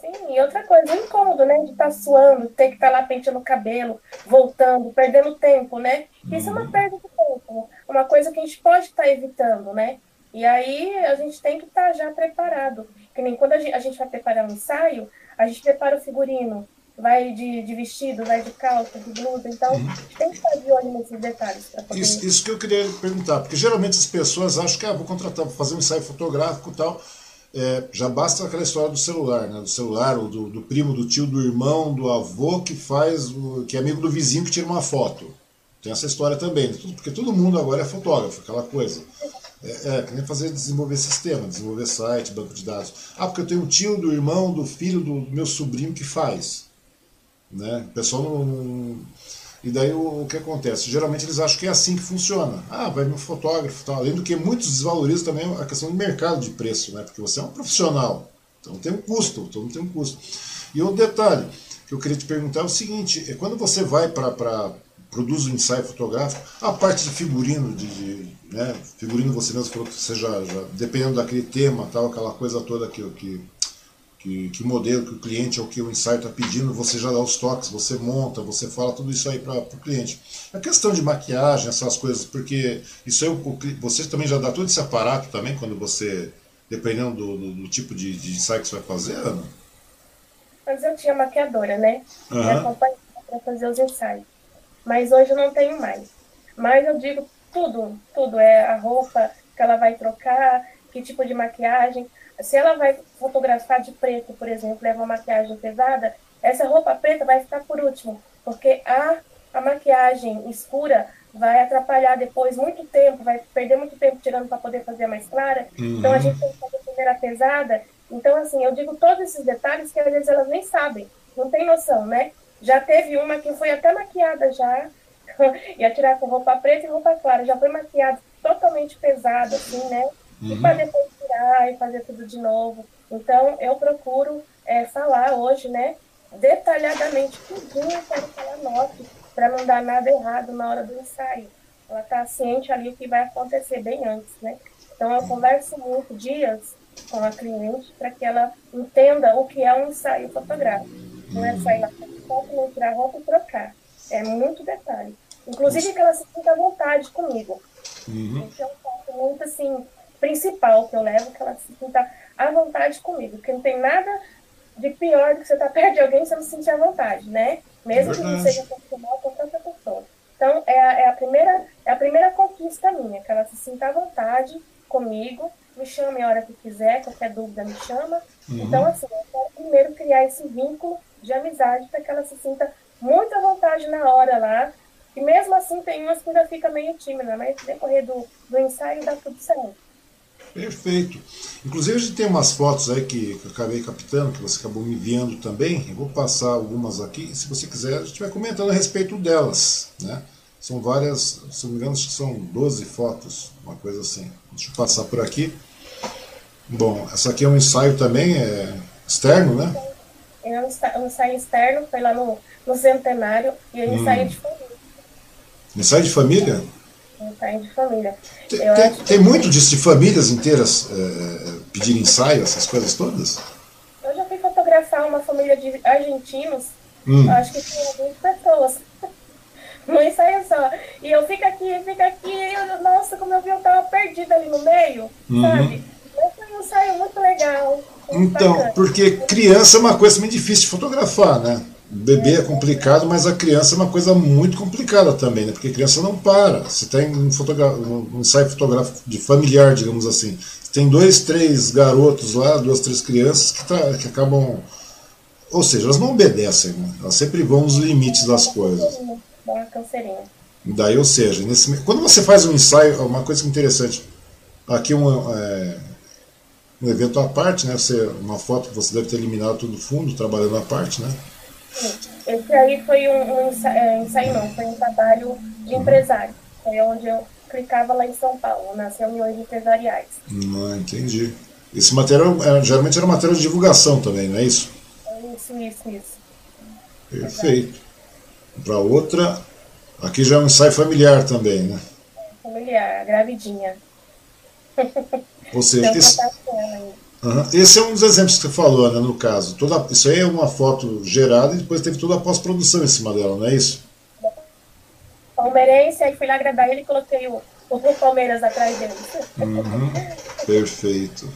Sim, e outra coisa, o incômodo, né? De estar tá suando, ter que estar tá lá penteando o cabelo, voltando, perdendo tempo, né? Isso uhum. é uma uhum. perda de tempo, uma coisa que a gente pode estar tá evitando, né? E aí a gente tem que estar tá já preparado. Que nem quando a gente, a gente vai preparar um ensaio, a gente prepara o figurino, vai de, de vestido, vai de calça, de blusa, então uhum. a gente tem que estar de olho nesses detalhes. Poder... Isso, isso que eu queria perguntar, porque geralmente as pessoas acham que ah, vou contratar, vou fazer um ensaio fotográfico e tal. É, já basta aquela história do celular, né? Do celular, ou do, do, primo, do tio, do irmão, do avô que faz, que é amigo do vizinho que tira uma foto. Tem essa história também, né? porque todo mundo agora é fotógrafo, aquela coisa. É, é, que nem fazer desenvolver sistema, desenvolver site, banco de dados. Ah, porque eu tenho um tio, do irmão, do filho, do meu sobrinho que faz. Né? O pessoal não. E daí o, o, que acontece? Geralmente eles acham que é assim que funciona. Ah, vai meu fotógrafo tal. Além do que muitos desvalorizam também a questão do mercado de preço, né? Porque você é um profissional. Então tem um custo, então tem um custo. E um detalhe que eu queria te perguntar é o seguinte: é quando você vai para produz o um ensaio fotográfico, a parte de figurino, de, de né, figurino você mesmo falou que você já, já, dependendo daquele tema, tal, aquela coisa toda que, que, que, que o modelo, que o cliente ou que o ensaio está pedindo, você já dá os toques, você monta, você fala tudo isso aí para o cliente. A questão de maquiagem, essas coisas, porque isso aí você também já dá todo esse aparato também quando você, dependendo do, do, do tipo de, de, ensaio que você vai fazer, Ana? Mas eu tinha maquiadora, né? Uhum. Me acompanhava para fazer os ensaios mas hoje eu não tenho mais. Mas eu digo tudo, tudo. É a roupa que ela vai trocar, que tipo de maquiagem. Se ela vai fotografar de preto, por exemplo, leva uma maquiagem pesada, essa roupa preta vai ficar por último, porque a, a maquiagem escura vai atrapalhar depois muito tempo, vai perder muito tempo tirando para poder fazer mais clara. Uhum. Então a gente tem que fazer primeiro a pesada. Então, assim, eu digo todos esses detalhes que às vezes elas nem sabem, não tem noção, né? Já teve uma que foi até maquiada já, [laughs] ia tirar com roupa preta e roupa clara, já foi maquiada totalmente pesada, assim, né? Uhum. E para depois tirar e fazer tudo de novo. Então, eu procuro é, falar hoje, né, detalhadamente, tudinho para ela note, para não dar nada errado na hora do ensaio. Ela está ciente ali o que vai acontecer bem antes, né? Então, eu converso muito dias com a cliente para que ela entenda o que é um ensaio fotográfico. Não é sair lá foto, não tirar roupa e trocar. É muito detalhe. Inclusive que ela se sinta à vontade comigo. Uhum. Esse é um ponto muito assim, principal que eu levo, que ela se sinta à vontade comigo. Porque não tem nada de pior do que você estar tá perto de alguém e você não se sentir à vontade, né? Mesmo é que não seja profissional com tanta pessoa. Então, é a, é, a primeira, é a primeira conquista minha, que ela se sinta à vontade comigo, me chame a hora que quiser, qualquer dúvida me chama. Uhum. Então, assim, eu quero primeiro criar esse vínculo de amizade para que ela se sinta muito à vontade na hora lá. E mesmo assim tem umas que ainda fica meio tímida, mas no decorrer do, do ensaio dá tudo certo. Perfeito. Inclusive a gente tem umas fotos aí que, que eu acabei captando, que você acabou me enviando também. Eu vou passar algumas aqui. Se você quiser, a gente vai comentando a respeito delas. Né? São várias, se não me engano, acho que são 12 fotos, uma coisa assim. Deixa eu passar por aqui. Bom, essa aqui é um ensaio também, é externo, né? É um ensaio externo, foi lá no, no centenário, e é um ensaio hum. de família. Ensaio de família? Ensaio de família. Tem, tem, tem muito disso de famílias inteiras é, é, pedir ensaio, essas coisas todas? Eu já fui fotografar uma família de argentinos, hum. acho que tinha 20 pessoas. [laughs] no ensaio só. E eu fico aqui, fico aqui, e eu, nossa, como eu vi, eu tava perdida ali no meio, uhum. sabe? Mas foi um ensaio muito legal. Então, porque criança é uma coisa muito difícil de fotografar, né? Bebê é complicado, mas a criança é uma coisa muito complicada também, né? Porque criança não para. Você tem um, um ensaio fotográfico de familiar, digamos assim. Você tem dois, três garotos lá, duas, três crianças que, tá, que acabam ou seja, elas não obedecem, né? elas sempre vão nos limites das coisas. Daí, ou seja, nesse, quando você faz um ensaio, uma coisa interessante, aqui um, é, um evento à parte, né? Você, uma foto que você deve ter eliminado todo o fundo, trabalhando à parte, né? Esse aí foi um, um ensaio, é, ensaio, não, foi um trabalho de empresário. Foi onde eu clicava lá em São Paulo, nas reuniões empresariais. Ah, entendi. Esse material é, geralmente era material de divulgação também, não é isso? Isso, isso, isso. Perfeito. Para outra, aqui já é um ensaio familiar também, né? Familiar, gravidinha. [laughs] Ou seja, esse, uhum, esse é um dos exemplos que você falou, né, no caso. Toda, isso aí é uma foto gerada e depois teve toda a pós-produção em cima dela, não é isso? Palmeirense, aí fui lá agradar ele e coloquei o, o Palmeiras atrás dele. Uhum, perfeito.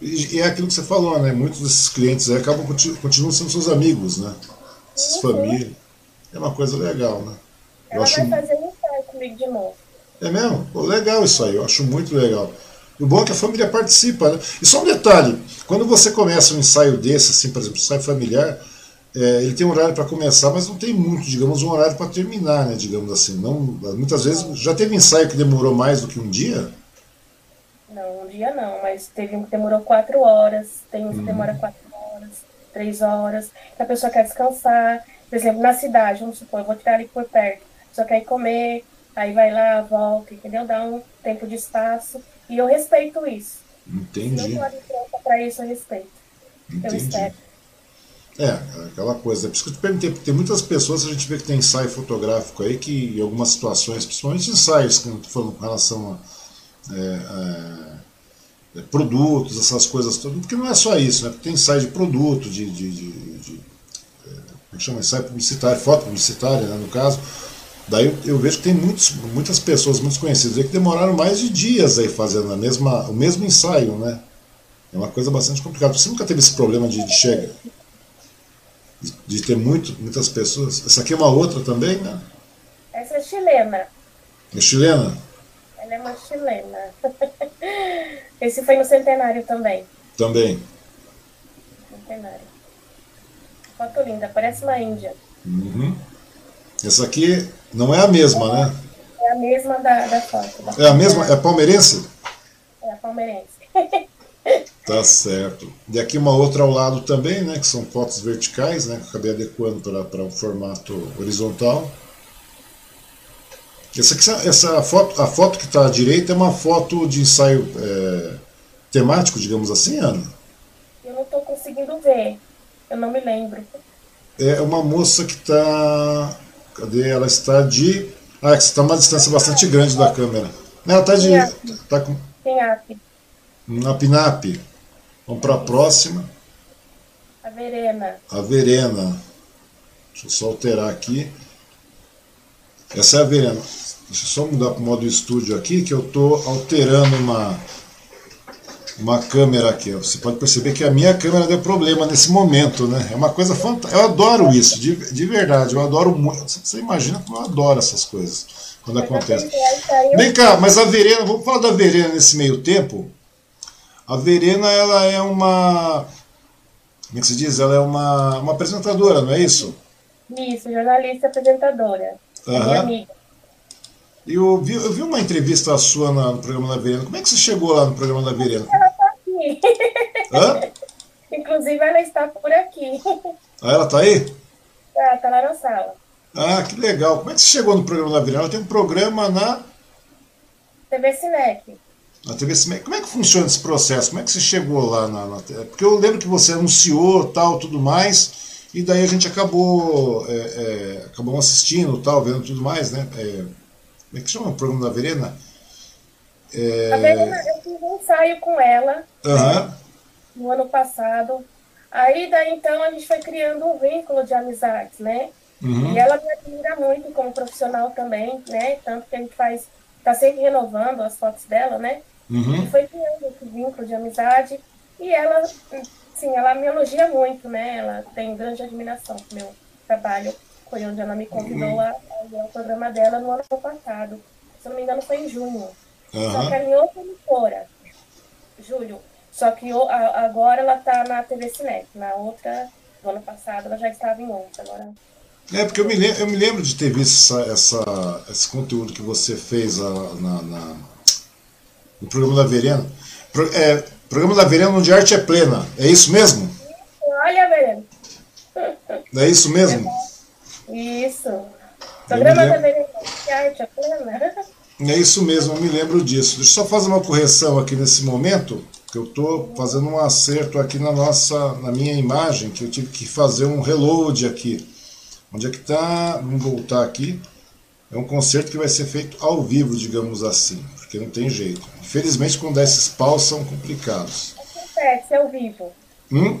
E, e, é aquilo que você falou, né? Muitos desses clientes aí acabam continuam sendo seus amigos, né? Essas famílias. É uma coisa legal, né? Eu Ela acho... vai fazer um comigo de novo. É mesmo? Pô, legal isso aí, eu acho muito legal. O bom é que a família participa, né? E só um detalhe, quando você começa um ensaio desse, assim, por exemplo, ensaio familiar, é, ele tem um horário para começar, mas não tem muito, digamos, um horário para terminar, né? Digamos assim. Não, muitas vezes já teve ensaio que demorou mais do que um dia? Não, um dia não, mas teve um que demorou quatro horas, tem um que uhum. demora quatro horas, três horas, que a pessoa quer descansar. Por exemplo, na cidade, vamos supor, eu vou tirar ali por perto, pessoa quer ir comer, aí vai lá, volta, entendeu? Dá um tempo de espaço. E eu respeito isso. Entendi. Se não pronta para isso, eu respeito. Entendi. Eu espero. É, aquela coisa. É por isso que eu te perguntei, porque tem muitas pessoas, a gente vê que tem ensaio fotográfico aí, que em algumas situações, principalmente ensaios, que eu estou falando com relação a é, é, produtos, essas coisas todas, porque não é só isso, né? Porque tem ensaio de produto, de. de, de, de é, como é chama? Ensaio publicitário, foto publicitária, né, no caso. Daí eu, eu, vejo que tem muitos, muitas pessoas, muitos conhecidos que demoraram mais de dias aí fazendo a mesma, o mesmo ensaio, né? É uma coisa bastante complicada. Você nunca teve esse problema de, de chegar, de, de, ter muito, muitas pessoas? Essa aqui é uma outra também, né? Essa é chilena. É chilena? Ela é uma chilena. [laughs] Esse foi no centenário também. Também. Centenário. Foto linda, parece uma índia. Uhum. Essa aqui não é a mesma, né? É a mesma da, da foto. Da é a mesma? É palmeirense? É a palmeirense. [laughs] Tá certo. E aqui uma outra ao lado também, né? Que são fotos verticais, né? Que acabei adequando para um formato horizontal. Essa, aqui, essa foto, a foto que está à direita é uma foto de ensaio é, temático, digamos assim, Ana? Eu não estou conseguindo ver. Eu não me lembro. É uma moça que está Cadê? Ela está de. Ah, é está uma distância bastante grande da câmera. Ela está de. Tá com. Pinap. Na Pinap. Vamos para a próxima. A Verena. A Verena. Deixa eu só alterar aqui. Essa é a Verena. Deixa eu só mudar para o modo estúdio aqui, que eu estou alterando uma uma câmera aqui. Você pode perceber que a minha câmera deu problema nesse momento, né? É uma coisa fantástica. Eu adoro isso, de, de verdade. Eu adoro muito. Você imagina como eu adoro essas coisas quando acontece. Vem cá, mas a Verena, vamos falar da Verena nesse meio tempo. A Verena, ela é uma. Como é que se diz? Ela é uma, uma apresentadora, não é isso? Isso, jornalista apresentadora. Uhum. Minha amiga. Eu vi, eu vi uma entrevista sua no programa da Verena. Como é que você chegou lá no programa da Verena? Ela está aqui. Hã? [laughs] Inclusive, ela está por aqui. Ah, ela está aí? Tá, tá lá na sala. Ah, que legal. Como é que você chegou no programa da Verena? Ela tem um programa na... TV Cinec. Na TV Cinec. Como é que funciona esse processo? Como é que você chegou lá na... na... Porque eu lembro que você anunciou tal, tudo mais, e daí a gente acabou, é, é, acabou assistindo, tal, vendo tudo mais, né? É, como é que chama o programa da Verena? É... A Verena, eu fiz um ensaio com ela uhum. né, no ano passado. Aí daí então a gente foi criando um vínculo de amizades, né? Uhum. E ela me admira muito como profissional também, né? Tanto que a gente faz, tá sempre renovando as fotos dela, né? Uhum. E foi criando esse vínculo de amizade. E ela, sim, ela me elogia muito, né? Ela tem grande admiração pro meu trabalho foi onde ela me convidou a, ir ao programa dela no ano passado. Se não me engano, foi em junho. Uhum. Só que era em outra emissora. Júlio. Só que agora ela está na TV Cinec, na outra, no ano passado ela já estava em outro. Agora é, porque eu me, lembro, eu me lembro de ter visto essa, essa esse conteúdo que você fez a, na, na, no programa da Verena. Pro, é, programa da Verena onde a arte é plena. É isso mesmo? Olha, Verena. É isso mesmo? Isso. Programa da Verena onde a arte é plena. É isso mesmo, eu me lembro disso. Deixa eu só fazer uma correção aqui nesse momento, que eu estou fazendo um acerto aqui na nossa, na minha imagem, que eu tive que fazer um reload aqui. Onde é que está? Vamos voltar aqui. É um concerto que vai ser feito ao vivo, digamos assim, porque não tem jeito. Infelizmente, quando esses paus são complicados. Acontece ao vivo. Hum?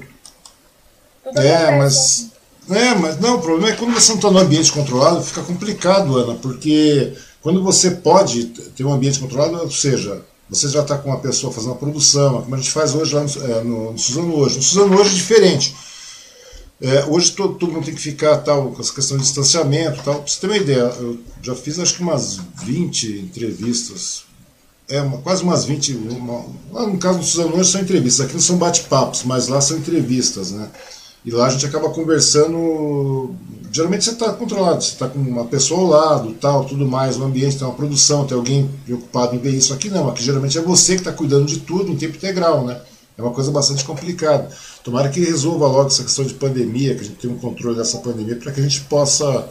Tudo é, mas. É, mas não, o problema é quando você não está no ambiente controlado, fica complicado, Ana, porque quando você pode ter um ambiente controlado, ou seja, você já está com uma pessoa fazendo a produção, como a gente faz hoje lá no, é, no, no Suzano hoje. No Suzano hoje é diferente. É, hoje todo, todo, mundo tem que ficar tal, com essa questão de distanciamento. Tal. Pra você ter uma ideia, eu já fiz acho que umas 20 entrevistas. É, uma, quase umas 20. Uma, lá no caso do Suzano hoje são entrevistas, aqui não são bate-papos, mas lá são entrevistas, né? E lá a gente acaba conversando. Geralmente você está controlado, você está com uma pessoa ao lado, tal, tudo mais, o ambiente tem uma produção, tem alguém preocupado em ver isso. Aqui não, aqui geralmente é você que está cuidando de tudo em tempo integral, né? É uma coisa bastante complicada. Tomara que resolva logo essa questão de pandemia, que a gente tenha um controle dessa pandemia, para que a gente possa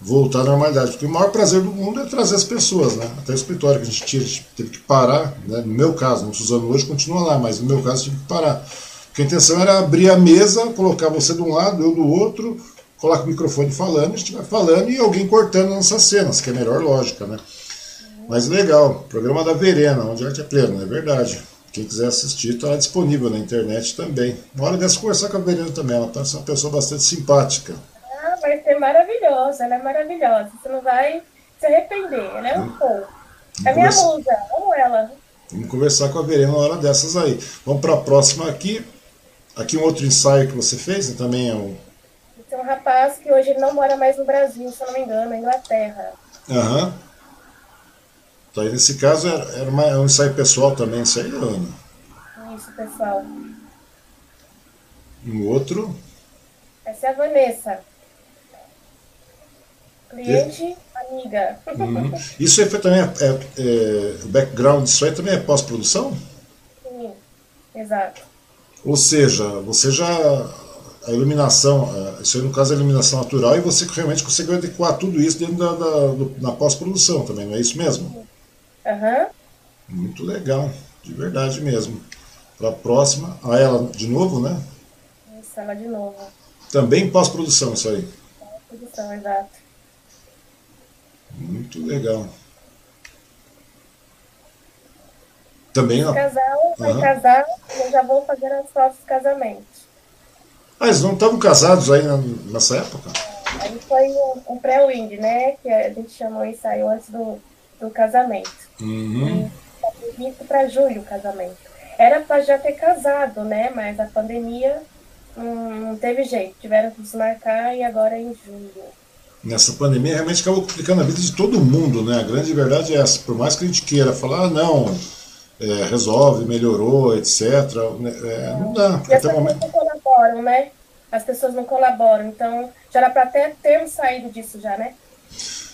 voltar à normalidade. Porque o maior prazer do mundo é trazer as pessoas, né? Até o escritório que a gente tinha, a gente teve que parar, né? no meu caso, não Suzano hoje continua lá, mas no meu caso tive que parar. Porque a intenção era abrir a mesa, colocar você de um lado, eu do outro, coloca o microfone falando, a gente vai falando e alguém cortando nossas cenas, que é a melhor lógica, né? Mas legal, programa da Verena, onde a arte é plena, é verdade. Quem quiser assistir está disponível na internet também. Uma hora dessa conversar com a Verena também, ela parece uma pessoa bastante simpática. Ah, vai ser maravilhosa, ela é maravilhosa. Você não vai se arrepender, ela é um pouco. É minha musa, amo ela. Vamos conversar com a Verena uma hora dessas aí. Vamos para a próxima aqui. Aqui um outro ensaio que você fez, né? também é um. Tem um rapaz que hoje não mora mais no Brasil, se eu não me engano, na Inglaterra. Aham. Uhum. Então, nesse caso, era, era uma, é um ensaio pessoal também, isso aí, Ana? Isso, pessoal. E o outro? Essa é a Vanessa. Cliente, e? amiga. Uhum. [laughs] Isso aí foi também, é, é, o background disso aí também é pós-produção? Sim, exato. Ou seja, você já a iluminação, é, isso aí no caso é a iluminação natural, e você realmente conseguiu adequar tudo isso dentro da, da do, na pós-produção também, não é isso mesmo? Uhum. Muito legal, de verdade mesmo. Para a próxima, a ela de novo, né? Isso, ela de novo. Também pós-produção, isso aí. Pós-produção, exato. Muito legal. Também. Esse casal vai uhum. casar e eu já vou fazer as fotos de casamento. Ah, eles não estavam casados aí nessa época? Aí foi um, pré-wind, né? Que a gente chamou isso aí antes do, do casamento. Uhum. Previsto para julho o casamento. Era para já ter casado, né? Mas a pandemia hum, não teve jeito. Tiveram que desmarcar e agora é em julho. Nessa pandemia realmente acabou complicando a vida de todo mundo, né? A grande verdade é essa. Por mais que a gente queira falar, ah, não, é, resolve, melhorou, etc. É, não dá. E as pessoas momento... não colaboram, né? As pessoas não colaboram. Então, já era para até termos saído disso já, né?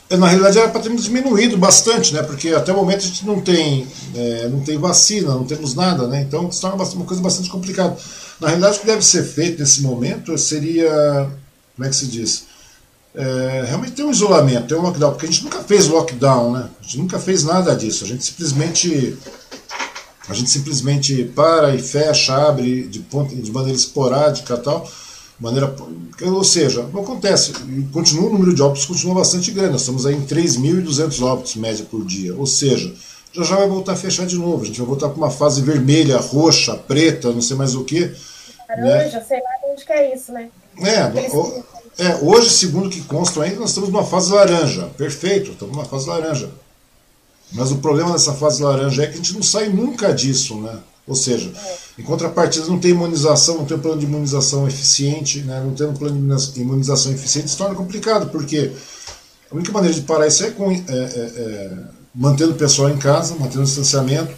É, na realidade era para termos diminuído bastante, né? Porque até o momento a gente não tem, é, não tem vacina, não temos nada, né? Então se torna uma coisa bastante complicada. Na realidade, o que deve ser feito nesse momento seria, como é que se diz? É, realmente ter um isolamento, ter um lockdown, porque a gente nunca fez lockdown, né? A gente nunca fez nada disso. A gente simplesmente a gente simplesmente para e fecha, abre de, ponto, de maneira esporádica tal maneira. Ou seja, não acontece. Continua o número de óbitos continua bastante grande. Nós estamos aí em 3.200 óbitos média por dia. Ou seja, já já vai voltar a fechar de novo. A gente vai voltar para uma fase vermelha, roxa, preta, não sei mais o que. Laranja, né? sei lá onde que é isso, né? É, é, hoje, segundo o que consta ainda, nós estamos numa fase laranja. Perfeito, estamos numa fase laranja. Mas o problema dessa fase laranja é que a gente não sai nunca disso, né? Ou seja, em contrapartida, não tem imunização, não tem plano de imunização eficiente, né? não tem um plano de imunização eficiente, se torna complicado, porque a única maneira de parar isso é, com, é, é, é mantendo o pessoal em casa, mantendo o distanciamento,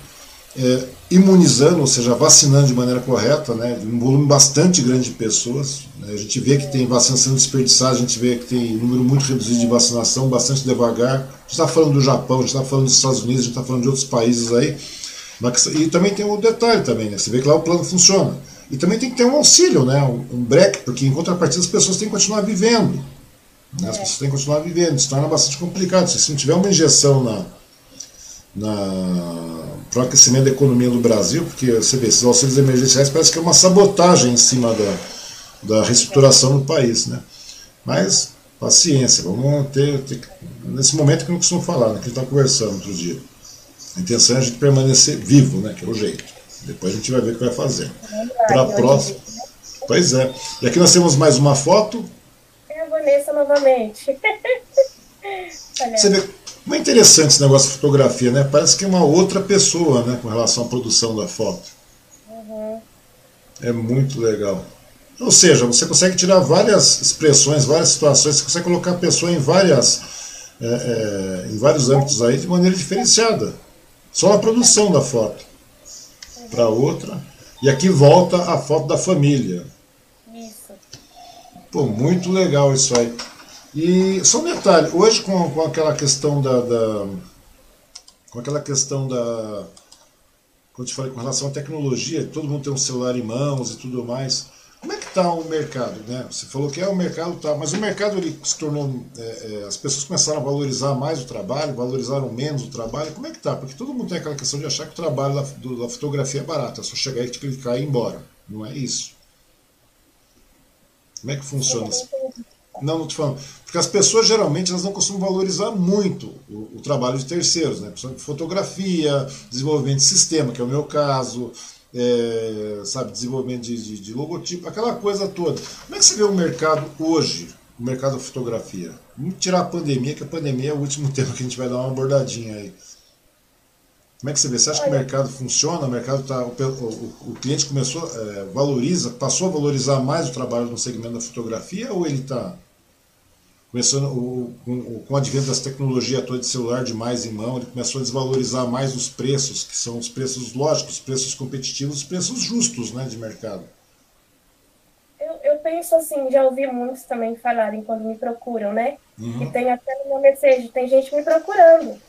é, imunizando, ou seja, vacinando de maneira correta, né, um volume bastante grande de pessoas, A gente vê que tem vacinação desperdiçada, a gente vê que tem um número muito reduzido de vacinação, bastante devagar. A gente está falando do Japão, a gente está falando dos Estados Unidos, a gente está falando de outros países aí. E também tem um detalhe também, né? Você vê que lá o plano funciona. E também tem que ter um auxílio, né? um, um break, porque em contrapartida as pessoas têm que continuar vivendo. Né? As pessoas têm que continuar vivendo, isso torna bastante complicado. Se não tiver uma injeção na, na, para o aquecimento da economia do Brasil, porque você vê, esses auxílios emergenciais parece que é uma sabotagem em cima da, da reestruturação do país. Né? Mas, paciência, vamos ter, ter nesse momento que eu não costumo falar, né, que a gente está conversando outro dia. A intenção é a gente permanecer vivo, né, que é o jeito. Depois a gente vai ver o que vai fazer. Para a próxima. Pois é. E aqui nós temos mais uma foto. É a Vanessa novamente. [laughs] Você vê como é interessante esse negócio de fotografia, né? Parece que é uma outra pessoa, né? Com relação à produção da foto. Uhum. É muito legal. Ou seja, você consegue tirar várias expressões, várias situações, você consegue colocar a pessoa em várias, é, é, em vários âmbitos aí de maneira diferenciada. Só a produção da foto. Para outra. E aqui volta a foto da família. Isso. Pô, muito legal isso aí. E só um detalhe, hoje com, com aquela questão da, da, com aquela questão da quando te falei com relação à tecnologia, todo mundo tem um celular em mãos e tudo mais. Como é que está o mercado, né? Você falou que é o mercado tá, mas o mercado ele se tornou, é, é, as pessoas começaram a valorizar mais o trabalho, valorizaram menos o trabalho. Como é que tá? Porque todo mundo tem aquela questão de achar que o trabalho da, do, da fotografia é barato, é só chegar e clicar e ir embora. Não é isso? Como é que funciona isso? Não, não estou falando. Porque as pessoas geralmente elas não costumam valorizar muito o, o trabalho de terceiros, né? Principalmente fotografia, desenvolvimento de sistema, que é o meu caso, é, sabe, desenvolvimento de, de, de, logotipo, aquela coisa toda. Como é que você vê o mercado hoje, o mercado da fotografia? Vamos tirar a pandemia, que a pandemia é o último [laughs] tema que a gente vai dar uma abordadinha aí. Como é que você vê? Você acha que o mercado funciona? O mercado tá, o, o, o cliente começou, é, valoriza, passou a valorizar mais o trabalho no segmento da fotografia ou ele está começando o, com, com o advento das tecnologias toda de celular de mais em mão, ele começou a desvalorizar mais os preços, que são os preços lógicos, os preços competitivos, os preços justos né, de mercado. Eu, eu penso assim, já ouvi muitos também falarem quando me procuram, né? Uhum. E tem até no meu mensagem, tem gente me procurando.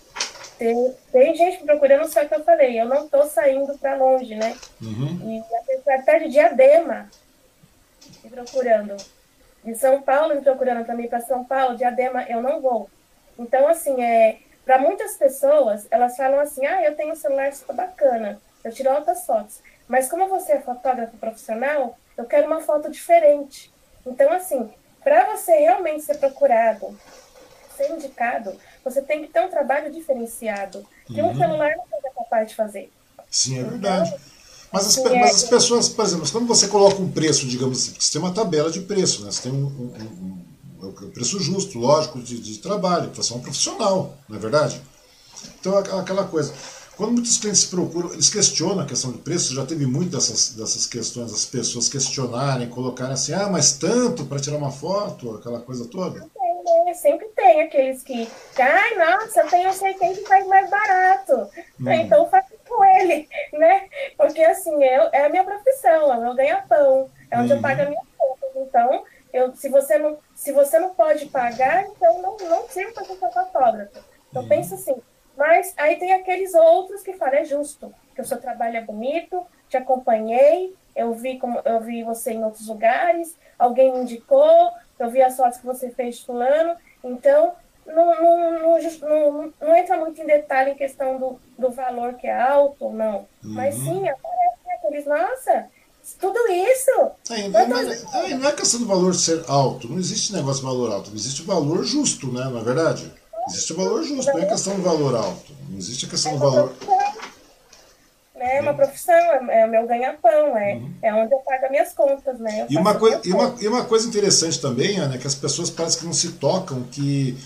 Tem, tem gente me procurando, só que eu falei, eu não estou saindo para longe, né? Uhum. E a pessoa até de diadema me procurando de São Paulo me procurando também para São Paulo, Diadema, eu não vou. Então, assim, é, para muitas pessoas, elas falam assim: ah, eu tenho um celular super bacana, eu tiro altas fotos. Mas como você é fotógrafo profissional, eu quero uma foto diferente. Então, assim, para você realmente ser procurado, ser indicado, você tem que ter um trabalho diferenciado, que uhum. um celular não é capaz de fazer. Sim, é verdade. Mas as, mas as pessoas, por exemplo, quando você coloca um preço, digamos assim, você tem uma tabela de preço, né? você tem um, um, um, um preço justo, lógico, de, de trabalho, você é um profissional, não é verdade? Então, aquela coisa. Quando muitos clientes se procuram, eles questionam a questão de preço, já teve muitas dessas, dessas questões, as pessoas questionarem, colocarem assim, ah, mas tanto para tirar uma foto, aquela coisa toda? Tem, né? Sempre tem aqueles que, ai, nossa, eu tenho sei quem que faz mais barato. Hum. Então, faço com ele, né? Porque assim, é, é a minha profissão, é o meu ganha-pão, é onde uhum. eu pago a minha conta. Então, eu, se, você não, se você não pode pagar, então não, não sirvo para ser fotógrafo. Então, uhum. pensa assim. Mas aí tem aqueles outros que falam, é justo, que o seu trabalho é bonito, te acompanhei, eu vi, como, eu vi você em outros lugares, alguém me indicou, eu vi as fotos que você fez fulano, então não, não, não, não, entra muito em detalhe em questão do, do valor que é alto ou não. Uhum. Mas sim, aparece aqueles, nossa, tudo isso. É, não, é, não é questão do valor ser alto, não existe negócio de valor alto, existe o valor justo, né? Não é verdade? Existe o valor justo, não é questão do valor alto. Não existe a questão do valor. É uma profissão, é, é o meu ganha-pão, é, uhum. é onde eu pago as minhas contas, né? e uma, coi e, uma, e uma coisa interessante também, Ana, é que as pessoas parecem que não se tocam que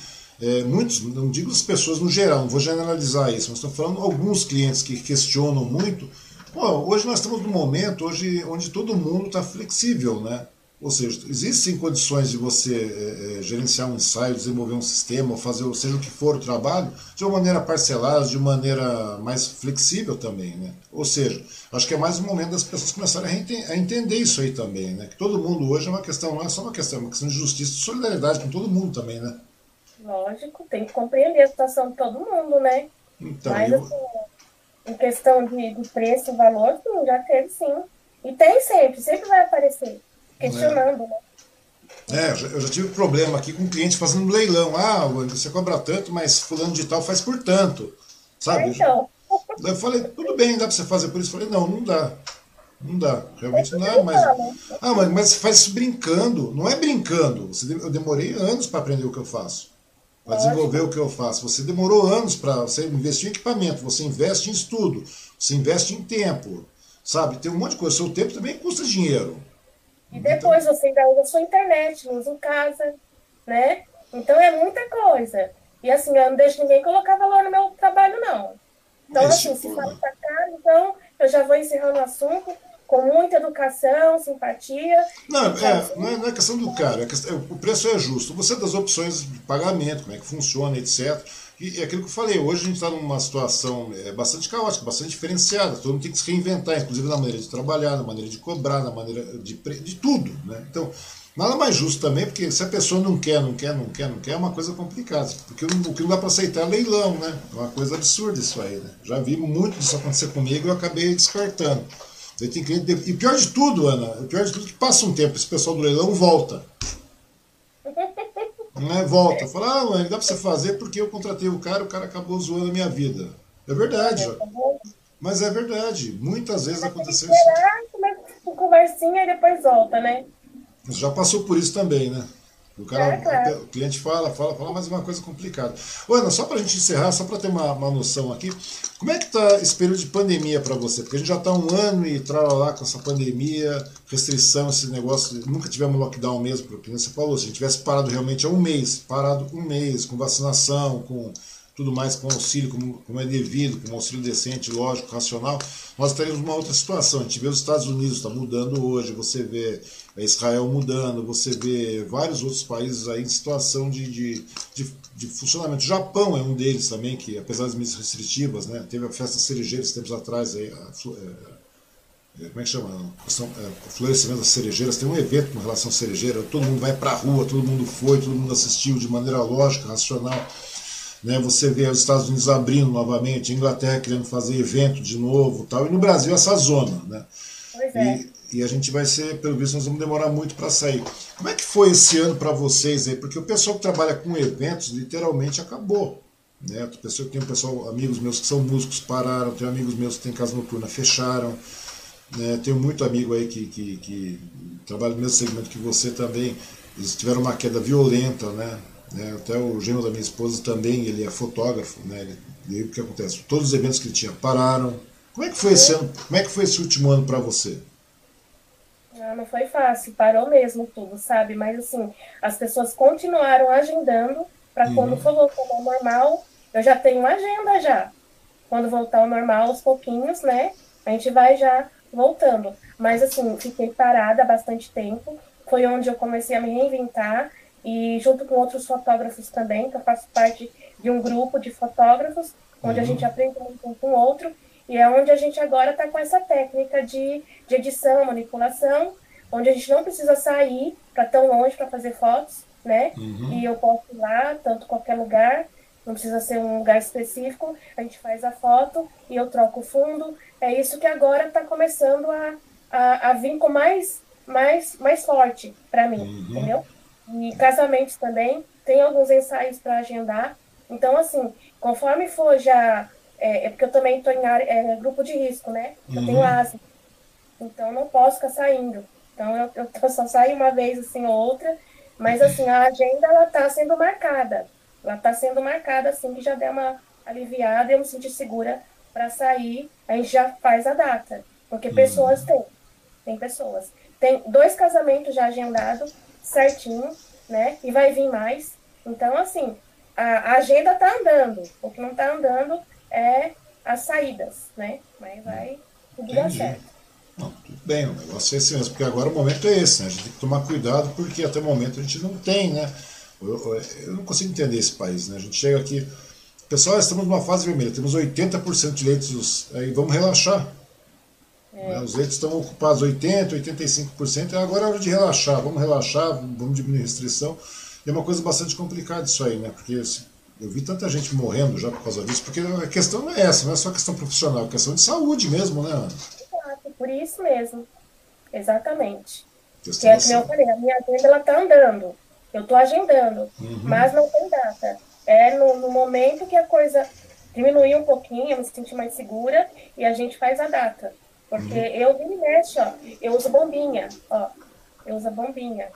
é, muitos, não digo as pessoas no geral, não vou generalizar isso, mas estou falando alguns clientes que questionam muito. Hoje nós estamos num momento hoje onde todo mundo está flexível, né? Ou seja, existem condições de você é, é, gerenciar um ensaio, desenvolver um sistema, fazer seja o que for o trabalho, de uma maneira parcelada, de maneira mais flexível também. Né? Ou seja, acho que é mais um momento das pessoas começarem a entender isso aí também. Né? Que todo mundo hoje é uma questão, não é só uma questão, é uma questão de justiça e solidariedade com todo mundo também. Né? Lógico, tem que compreender a situação de todo mundo, né? Então, Mas, eu... assim, em questão de, de preço e valor, sim, já teve sim. E tem sempre, sempre vai aparecer questionando, né? É, eu já tive problema aqui com um cliente fazendo um leilão. Ah, você cobra tanto, mas fulano de tal faz por tanto. Sabe? então. Eu falei, tudo bem, dá para você fazer por isso. Eu falei, não, não dá. Não dá, realmente não dá, mas. Ah, mas, mas você faz isso brincando. Não é brincando. Eu demorei anos para aprender o que eu faço. Para desenvolver o que eu faço. Você demorou anos para. Você investir em equipamento, você investe em estudo, você investe em tempo. Sabe? Tem um monte de coisa. Seu tempo também custa dinheiro. E depois você ainda usa sua internet, não usa em casa, né? Então é muita coisa. E assim, eu não deixo ninguém colocar valor no meu trabalho, não. Então, assim, se fala tá caro, então eu já vou encerrando o assunto com muita educação, simpatia. Não, é, não, é, não é questão do caro, é questão, o preço é justo. Você das opções de pagamento, como é que funciona, etc. E é aquilo que eu falei, hoje a gente está numa situação é, bastante caótica, bastante diferenciada, todo mundo tem que se reinventar, inclusive na maneira de trabalhar, na maneira de cobrar, na maneira de, de tudo. Né? Então, nada mais justo também, porque se a pessoa não quer, não quer, não quer, não quer, é uma coisa complicada. Porque o que não dá para aceitar é leilão, né? É uma coisa absurda isso aí. Né? Já vi muito disso acontecer comigo e eu acabei descartando. Tem cliente, e pior de tudo, Ana, o pior de tudo é que passa um tempo, esse pessoal do leilão volta. [laughs] Né? Volta, fala, ah, mãe, dá pra você fazer porque eu contratei o cara, o cara acabou zoando a minha vida. É verdade, é, mas é verdade. Muitas vezes aconteceu isso. Começa com conversinha e depois volta, né? Já passou por isso também, né? O, cara, é, claro. o cliente fala, fala, fala, mas é uma coisa complicada. Ô, Ana, só para a gente encerrar, só para ter uma, uma noção aqui, como é que está esse período de pandemia para você? Porque a gente já está um ano e lá com essa pandemia, restrição, esse negócio, nunca tivemos lockdown mesmo, porque você falou, se a gente tivesse parado realmente há um mês, parado um mês, com vacinação, com tudo mais com auxílio, como, como é devido, com um auxílio decente, lógico, racional, nós teríamos uma outra situação. A gente vê os Estados Unidos está mudando hoje, você vê Israel mudando, você vê vários outros países aí em situação de, de, de, de funcionamento. O Japão é um deles também, que apesar das medidas restritivas, né, teve a festa cerejeira tempos atrás, aí, a, é, como é que chama? É, o florescimento das cerejeiras, tem um evento com relação à cerejeira, todo mundo vai para a rua, todo mundo foi, todo mundo assistiu de maneira lógica, racional. Né, você vê os Estados Unidos abrindo novamente, a Inglaterra querendo fazer evento de novo, tal, e no Brasil essa zona, né? Pois é. E, e a gente vai ser, pelo visto, nós vamos demorar muito para sair. Como é que foi esse ano para vocês aí? Porque o pessoal que trabalha com eventos literalmente acabou. Né? Pessoa, tem um pessoal, amigos meus que são músicos pararam, tem amigos meus que têm casa noturna fecharam. Né? Tenho muito amigo aí que, que, que trabalha no mesmo segmento que você também. Eles tiveram uma queda violenta, né? Né? Até o genro da minha esposa também, ele é fotógrafo, né? E aí o que acontece? Todos os eventos que ele tinha pararam. Como é que foi esse ano? Como é que foi esse último ano para você? Ah, não foi fácil, parou mesmo tudo, sabe? Mas assim, as pessoas continuaram agendando para uhum. quando for voltar ao normal, eu já tenho uma agenda já. Quando voltar ao normal, aos pouquinhos, né? A gente vai já voltando. Mas assim, fiquei parada há bastante tempo. Foi onde eu comecei a me reinventar e junto com outros fotógrafos também, que eu faço parte de um grupo de fotógrafos, onde uhum. a gente aprende um com o outro, e é onde a gente agora está com essa técnica de, de edição, manipulação, onde a gente não precisa sair para tão longe para fazer fotos, né? Uhum. E eu posso ir lá, tanto qualquer lugar, não precisa ser um lugar específico, a gente faz a foto e eu troco o fundo. É isso que agora está começando a, a, a, vir com mais, mais, mais forte para mim, uhum. entendeu? E casamentos também, tem alguns ensaios para agendar. Então, assim, conforme for já. É, é porque eu também estou em área, é, grupo de risco, né? Eu uhum. tenho asma. Então, não posso ficar saindo. Então, eu, eu só saio uma vez, assim, ou outra. Mas, assim, a agenda, ela está sendo marcada. Ela está sendo marcada, assim, que já deu uma aliviada e eu me senti segura para sair. A gente já faz a data. Porque pessoas uhum. tem. Tem pessoas. Tem dois casamentos já agendados certinho, né? E vai vir mais. Então, assim, a, a agenda está andando. O que não está andando é as saídas, né? Mas vai tudo dar certo. Não, tudo Bem, o negócio é esse mesmo, porque agora o momento é esse, né? A gente tem que tomar cuidado porque até o momento a gente não tem, né? Eu, eu não consigo entender esse país, né? A gente chega aqui, pessoal, estamos numa fase vermelha, temos 80% de leitos, aí vamos relaxar. É. Né? Os leitos estão ocupados 80%, 85%, agora é hora de relaxar, vamos relaxar, vamos diminuir a restrição. E é uma coisa bastante complicada isso aí, né? Porque eu vi tanta gente morrendo já por causa disso, porque a questão não é essa, não é só questão profissional, é questão de saúde mesmo, né, Ana? Exato, por isso mesmo. Exatamente. Que é que eu falei, a minha agenda ela tá andando. Eu estou agendando, uhum. mas não tem data. É no, no, momento que a coisa diminuir um pouquinho, eu me senti mais segura e a gente faz a data. Porque eu me mexe, ó, eu uso bombinha, ó, eu uso bombinha.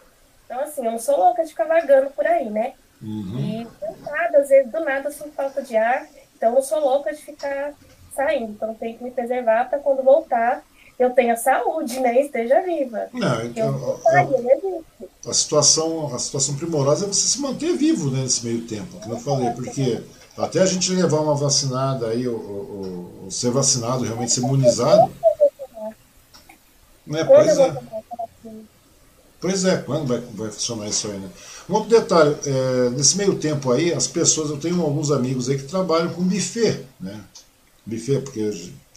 Então, assim, eu não sou louca de ficar vagando por aí, né? Uhum. E cansada, às vezes, do nada, eu sinto falta de ar, então eu não sou louca de ficar saindo. Então, tenho que me preservar para quando voltar eu tenha saúde, né? Esteja viva. Não, então, a, a, a, situação, a situação primorosa é você se manter vivo né, nesse meio tempo, como eu falei, porque até a gente levar uma vacinada aí, ou, ou, ou ser vacinado, realmente ser imunizado. Né, pois é. Pois é, quando vai, vai funcionar isso aí, né? Um outro detalhe, é, nesse meio tempo aí, as pessoas, eu tenho alguns amigos aí que trabalham com buffet, né? Buffet, porque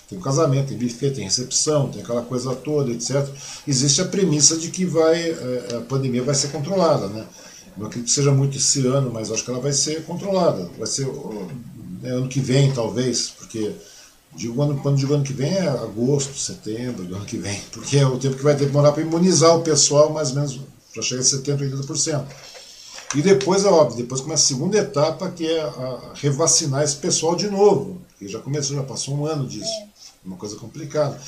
tem um casamento, tem buffet, tem recepção, tem aquela coisa toda, etc. Existe a premissa de que vai, é, a pandemia vai ser controlada, né? Não acredito que seja muito esse ano, mas acho que ela vai ser controlada. Vai ser né, ano que vem, talvez, porque digo ano, quando digo ano que vem é agosto, setembro do ano que vem, porque é o tempo que vai demorar para imunizar o pessoal, mais ou menos, para chegar a 70%, 80%. E depois, é óbvio, depois começa a segunda etapa, que é a revacinar esse pessoal de novo, que já começou, já passou um ano disso uma coisa complicada.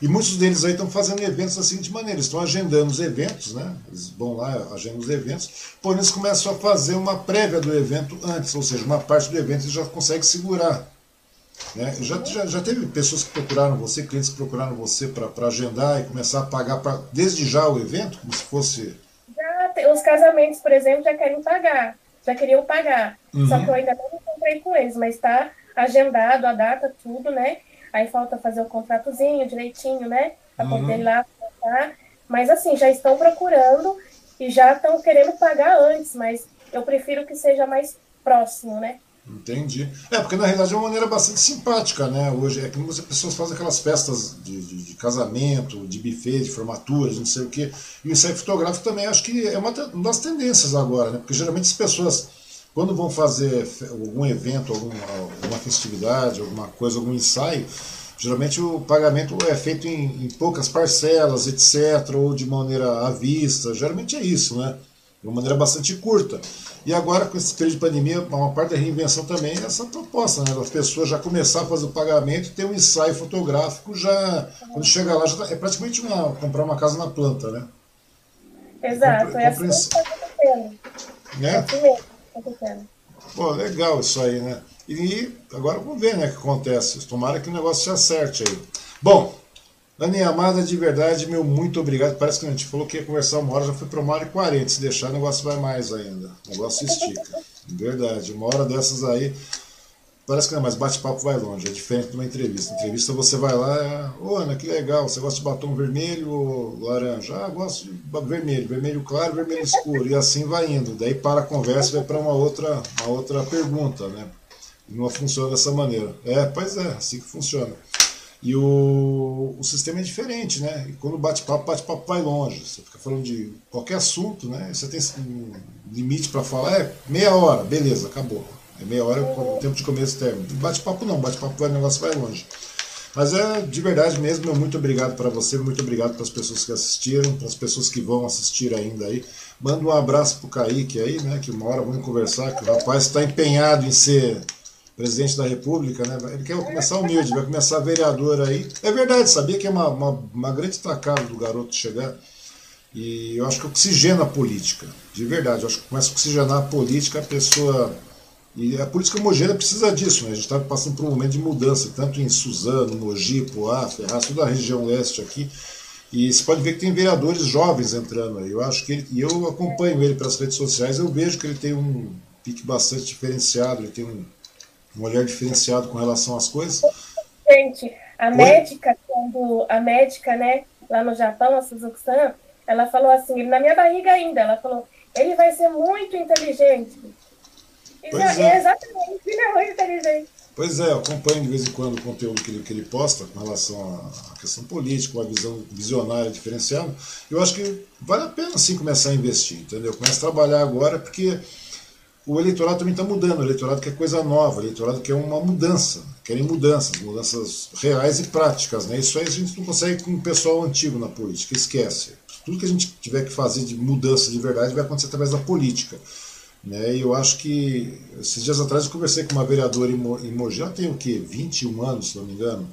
E muitos deles aí estão fazendo eventos da seguinte maneira, estão agendando os eventos, né? Eles vão lá, agendam os eventos, porém eles começam a fazer uma prévia do evento antes, ou seja, uma parte do evento eles já consegue segurar. Né? Já, já, já teve pessoas que procuraram você, clientes que procuraram você para agendar e começar a pagar pra, desde já o evento, como se fosse. Já, os casamentos, por exemplo, já querem pagar, já queriam pagar. Uhum. Só que eu ainda não encontrei com eles, mas está agendado a data, tudo, né? Aí falta fazer o contratozinho direitinho, né? Para uhum. poder ir lá. Mas assim, já estão procurando e já estão querendo pagar antes, mas eu prefiro que seja mais próximo, né? Entendi. É, porque na realidade é uma maneira bastante simpática, né? Hoje é que as pessoas fazem aquelas festas de, de, de, casamento, de buffet, de formaturas, não sei o quê. E o ensaio fotográfico também acho que é uma das tendências agora, né? Porque geralmente as pessoas quando vão fazer algum evento, alguma, alguma festividade, alguma coisa, algum ensaio, geralmente o pagamento é feito em, em, poucas parcelas, etc., ou de maneira à vista. Geralmente é isso, né? De uma maneira bastante curta. E agora, com esse período de pandemia, uma parte da reinvenção também é essa proposta, né? Das pessoas já começar a fazer o pagamento e ter um ensaio fotográfico já. Quando chega lá, já tá, é praticamente uma, comprar uma casa na planta, né? Exato, é, é assim que está acontecendo. Né? É assim. Pô, legal isso aí, né? E agora vamos ver né, o que acontece. Tomara que o negócio se acerte aí. Bom, Dani Amada, de verdade, meu muito obrigado. Parece que a gente falou que ia conversar uma hora, já foi para uma hora e quarenta. Se deixar, o negócio vai mais ainda. O negócio estica. verdade, uma hora dessas aí. Parece que não, mas bate-papo vai longe, é diferente de uma entrevista. Entrevista você vai lá, é, ô Ana, que legal, você gosta de batom vermelho ou laranja? Ah, gosto de vermelho, vermelho claro, vermelho escuro, e assim vai indo. Daí para a conversa vai para uma outra, uma outra pergunta, né? Não funciona dessa maneira. É, pois é, assim que funciona. E o, o sistema é diferente, né? E quando bate-papo, bate-papo vai longe. Você fica falando de qualquer assunto, né? Você tem um limite para falar, é meia hora, beleza, acabou. É meia hora o tempo de começo e término. Bate-papo não, bate-papo vai, o negócio vai longe. Mas é de verdade mesmo, muito obrigado para você, muito obrigado para as pessoas que assistiram, para as pessoas que vão assistir ainda aí. Manda um abraço pro Kaique aí, né? Que uma hora vamos conversar, que o rapaz está empenhado em ser presidente da República, né? Ele quer começar humilde, vai começar vereador aí. É verdade, sabia que é uma, uma, uma grande tacada do garoto chegar. E eu acho que oxigena a política, de verdade. Eu acho que começa a oxigenar a política, a pessoa e a política mogena precisa disso, né? A gente está passando por um momento de mudança, tanto em Suzano, Mogi, Poá, Ferraz, toda a região leste aqui. E você pode ver que tem vereadores jovens entrando aí. Eu acho que ele, e eu acompanho ele pelas redes sociais, eu vejo que ele tem um pique bastante diferenciado, ele tem um, um olhar diferenciado com relação às coisas. Gente, a Oi? médica, quando a médica, né, lá no Japão, a Suzuki-san, ela falou assim, na minha barriga ainda, ela falou, ele vai ser muito inteligente. Pois é. Exatamente, [laughs] ele é muito inteligente. Pois é, eu acompanho de vez em quando o conteúdo que ele, que ele posta com relação à questão política, uma visão visionária diferenciada. Eu acho que vale a pena sim começar a investir, entendeu? Começa a trabalhar agora porque o eleitorado também está mudando, o eleitorado quer coisa nova, o eleitorado quer uma mudança, querem mudanças, mudanças reais e práticas. Né? Isso aí a gente não consegue com o pessoal antigo na política, esquece. Tudo que a gente tiver que fazer de mudança de verdade vai acontecer através da política. Né? E eu acho que, esses dias atrás, eu conversei com uma vereadora em Mogi, ela tem o quê? 21 anos, se não me engano.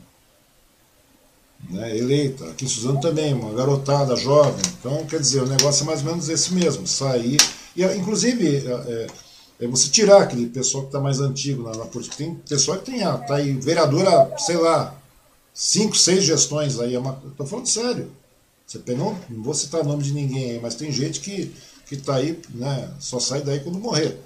Né? Eleita. Aqui em Suzano também, uma garotada jovem. Então, quer dizer, o negócio é mais ou menos esse mesmo: sair. E, inclusive, é, é você tirar aquele pessoal que está mais antigo na, na, política. Tem pessoal que tem, ah, tá aí, vereadora, sei lá, cinco, seis gestões aí. É uma, tô falando sério. Você pegou, não vou citar o nome de ninguém aí, mas tem gente que que está aí, né, só sai daí quando morrer.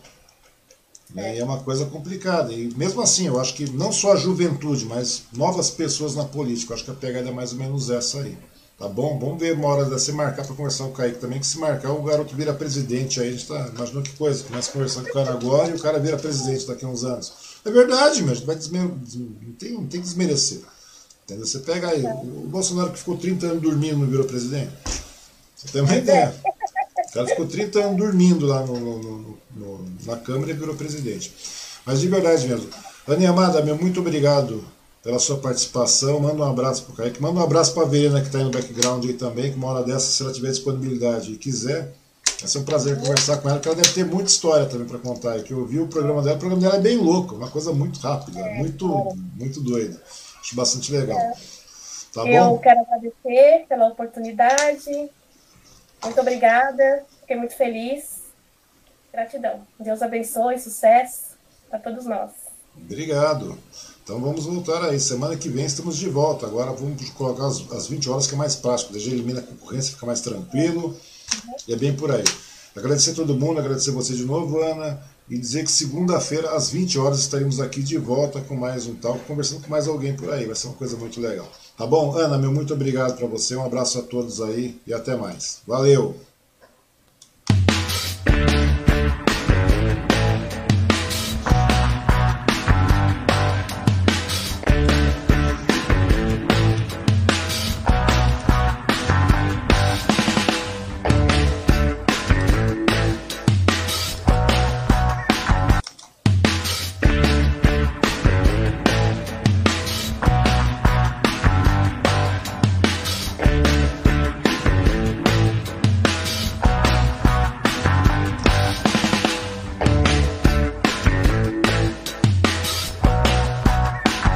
É uma coisa complicada. E mesmo assim, eu acho que não só a juventude, mas novas pessoas na política, eu acho que a pegada é mais ou menos essa aí. Tá bom? Vamos ver uma hora dessa marcar para conversar com o Kaique também, que se marcar o garoto vira presidente aí, a gente tá imaginando que coisa, começa conversando com o cara agora e o cara vira presidente daqui a uns anos. É verdade, mas vai desmer... não, tem, não tem que desmerecer. Entendeu? Você pega aí, o Bolsonaro que ficou 30 anos dormindo não virou presidente. Você tem uma ideia. O cara ficou 30 anos dormindo lá no, no, no, na Câmara e virou presidente. Mas de verdade mesmo. Ani Amada, meu muito obrigado pela sua participação. Manda um abraço para o Kaique. Manda um abraço para a Verena que está aí no background aí também, que uma hora dessa, se ela tiver disponibilidade e quiser, vai ser um prazer conversar com ela, porque ela deve ter muita história também para contar. Que eu vi o programa dela, o programa dela é bem louco, uma coisa muito rápida, é, muito, muito doida. Acho bastante legal. Tá eu bom? quero agradecer pela oportunidade. Muito obrigada, fiquei muito feliz. Gratidão. Deus abençoe, sucesso para todos nós. Obrigado. Então vamos voltar aí. Semana que vem estamos de volta. Agora vamos colocar as, as 20 horas que é mais prático. Já elimina a concorrência, fica mais tranquilo. E é bem por aí. Agradecer a todo mundo, agradecer você de novo, Ana. E dizer que segunda-feira, às 20 horas, estaremos aqui de volta com mais um tal, conversando com mais alguém por aí. Vai ser uma coisa muito legal. Tá bom? Ana, meu muito obrigado para você. Um abraço a todos aí e até mais. Valeu!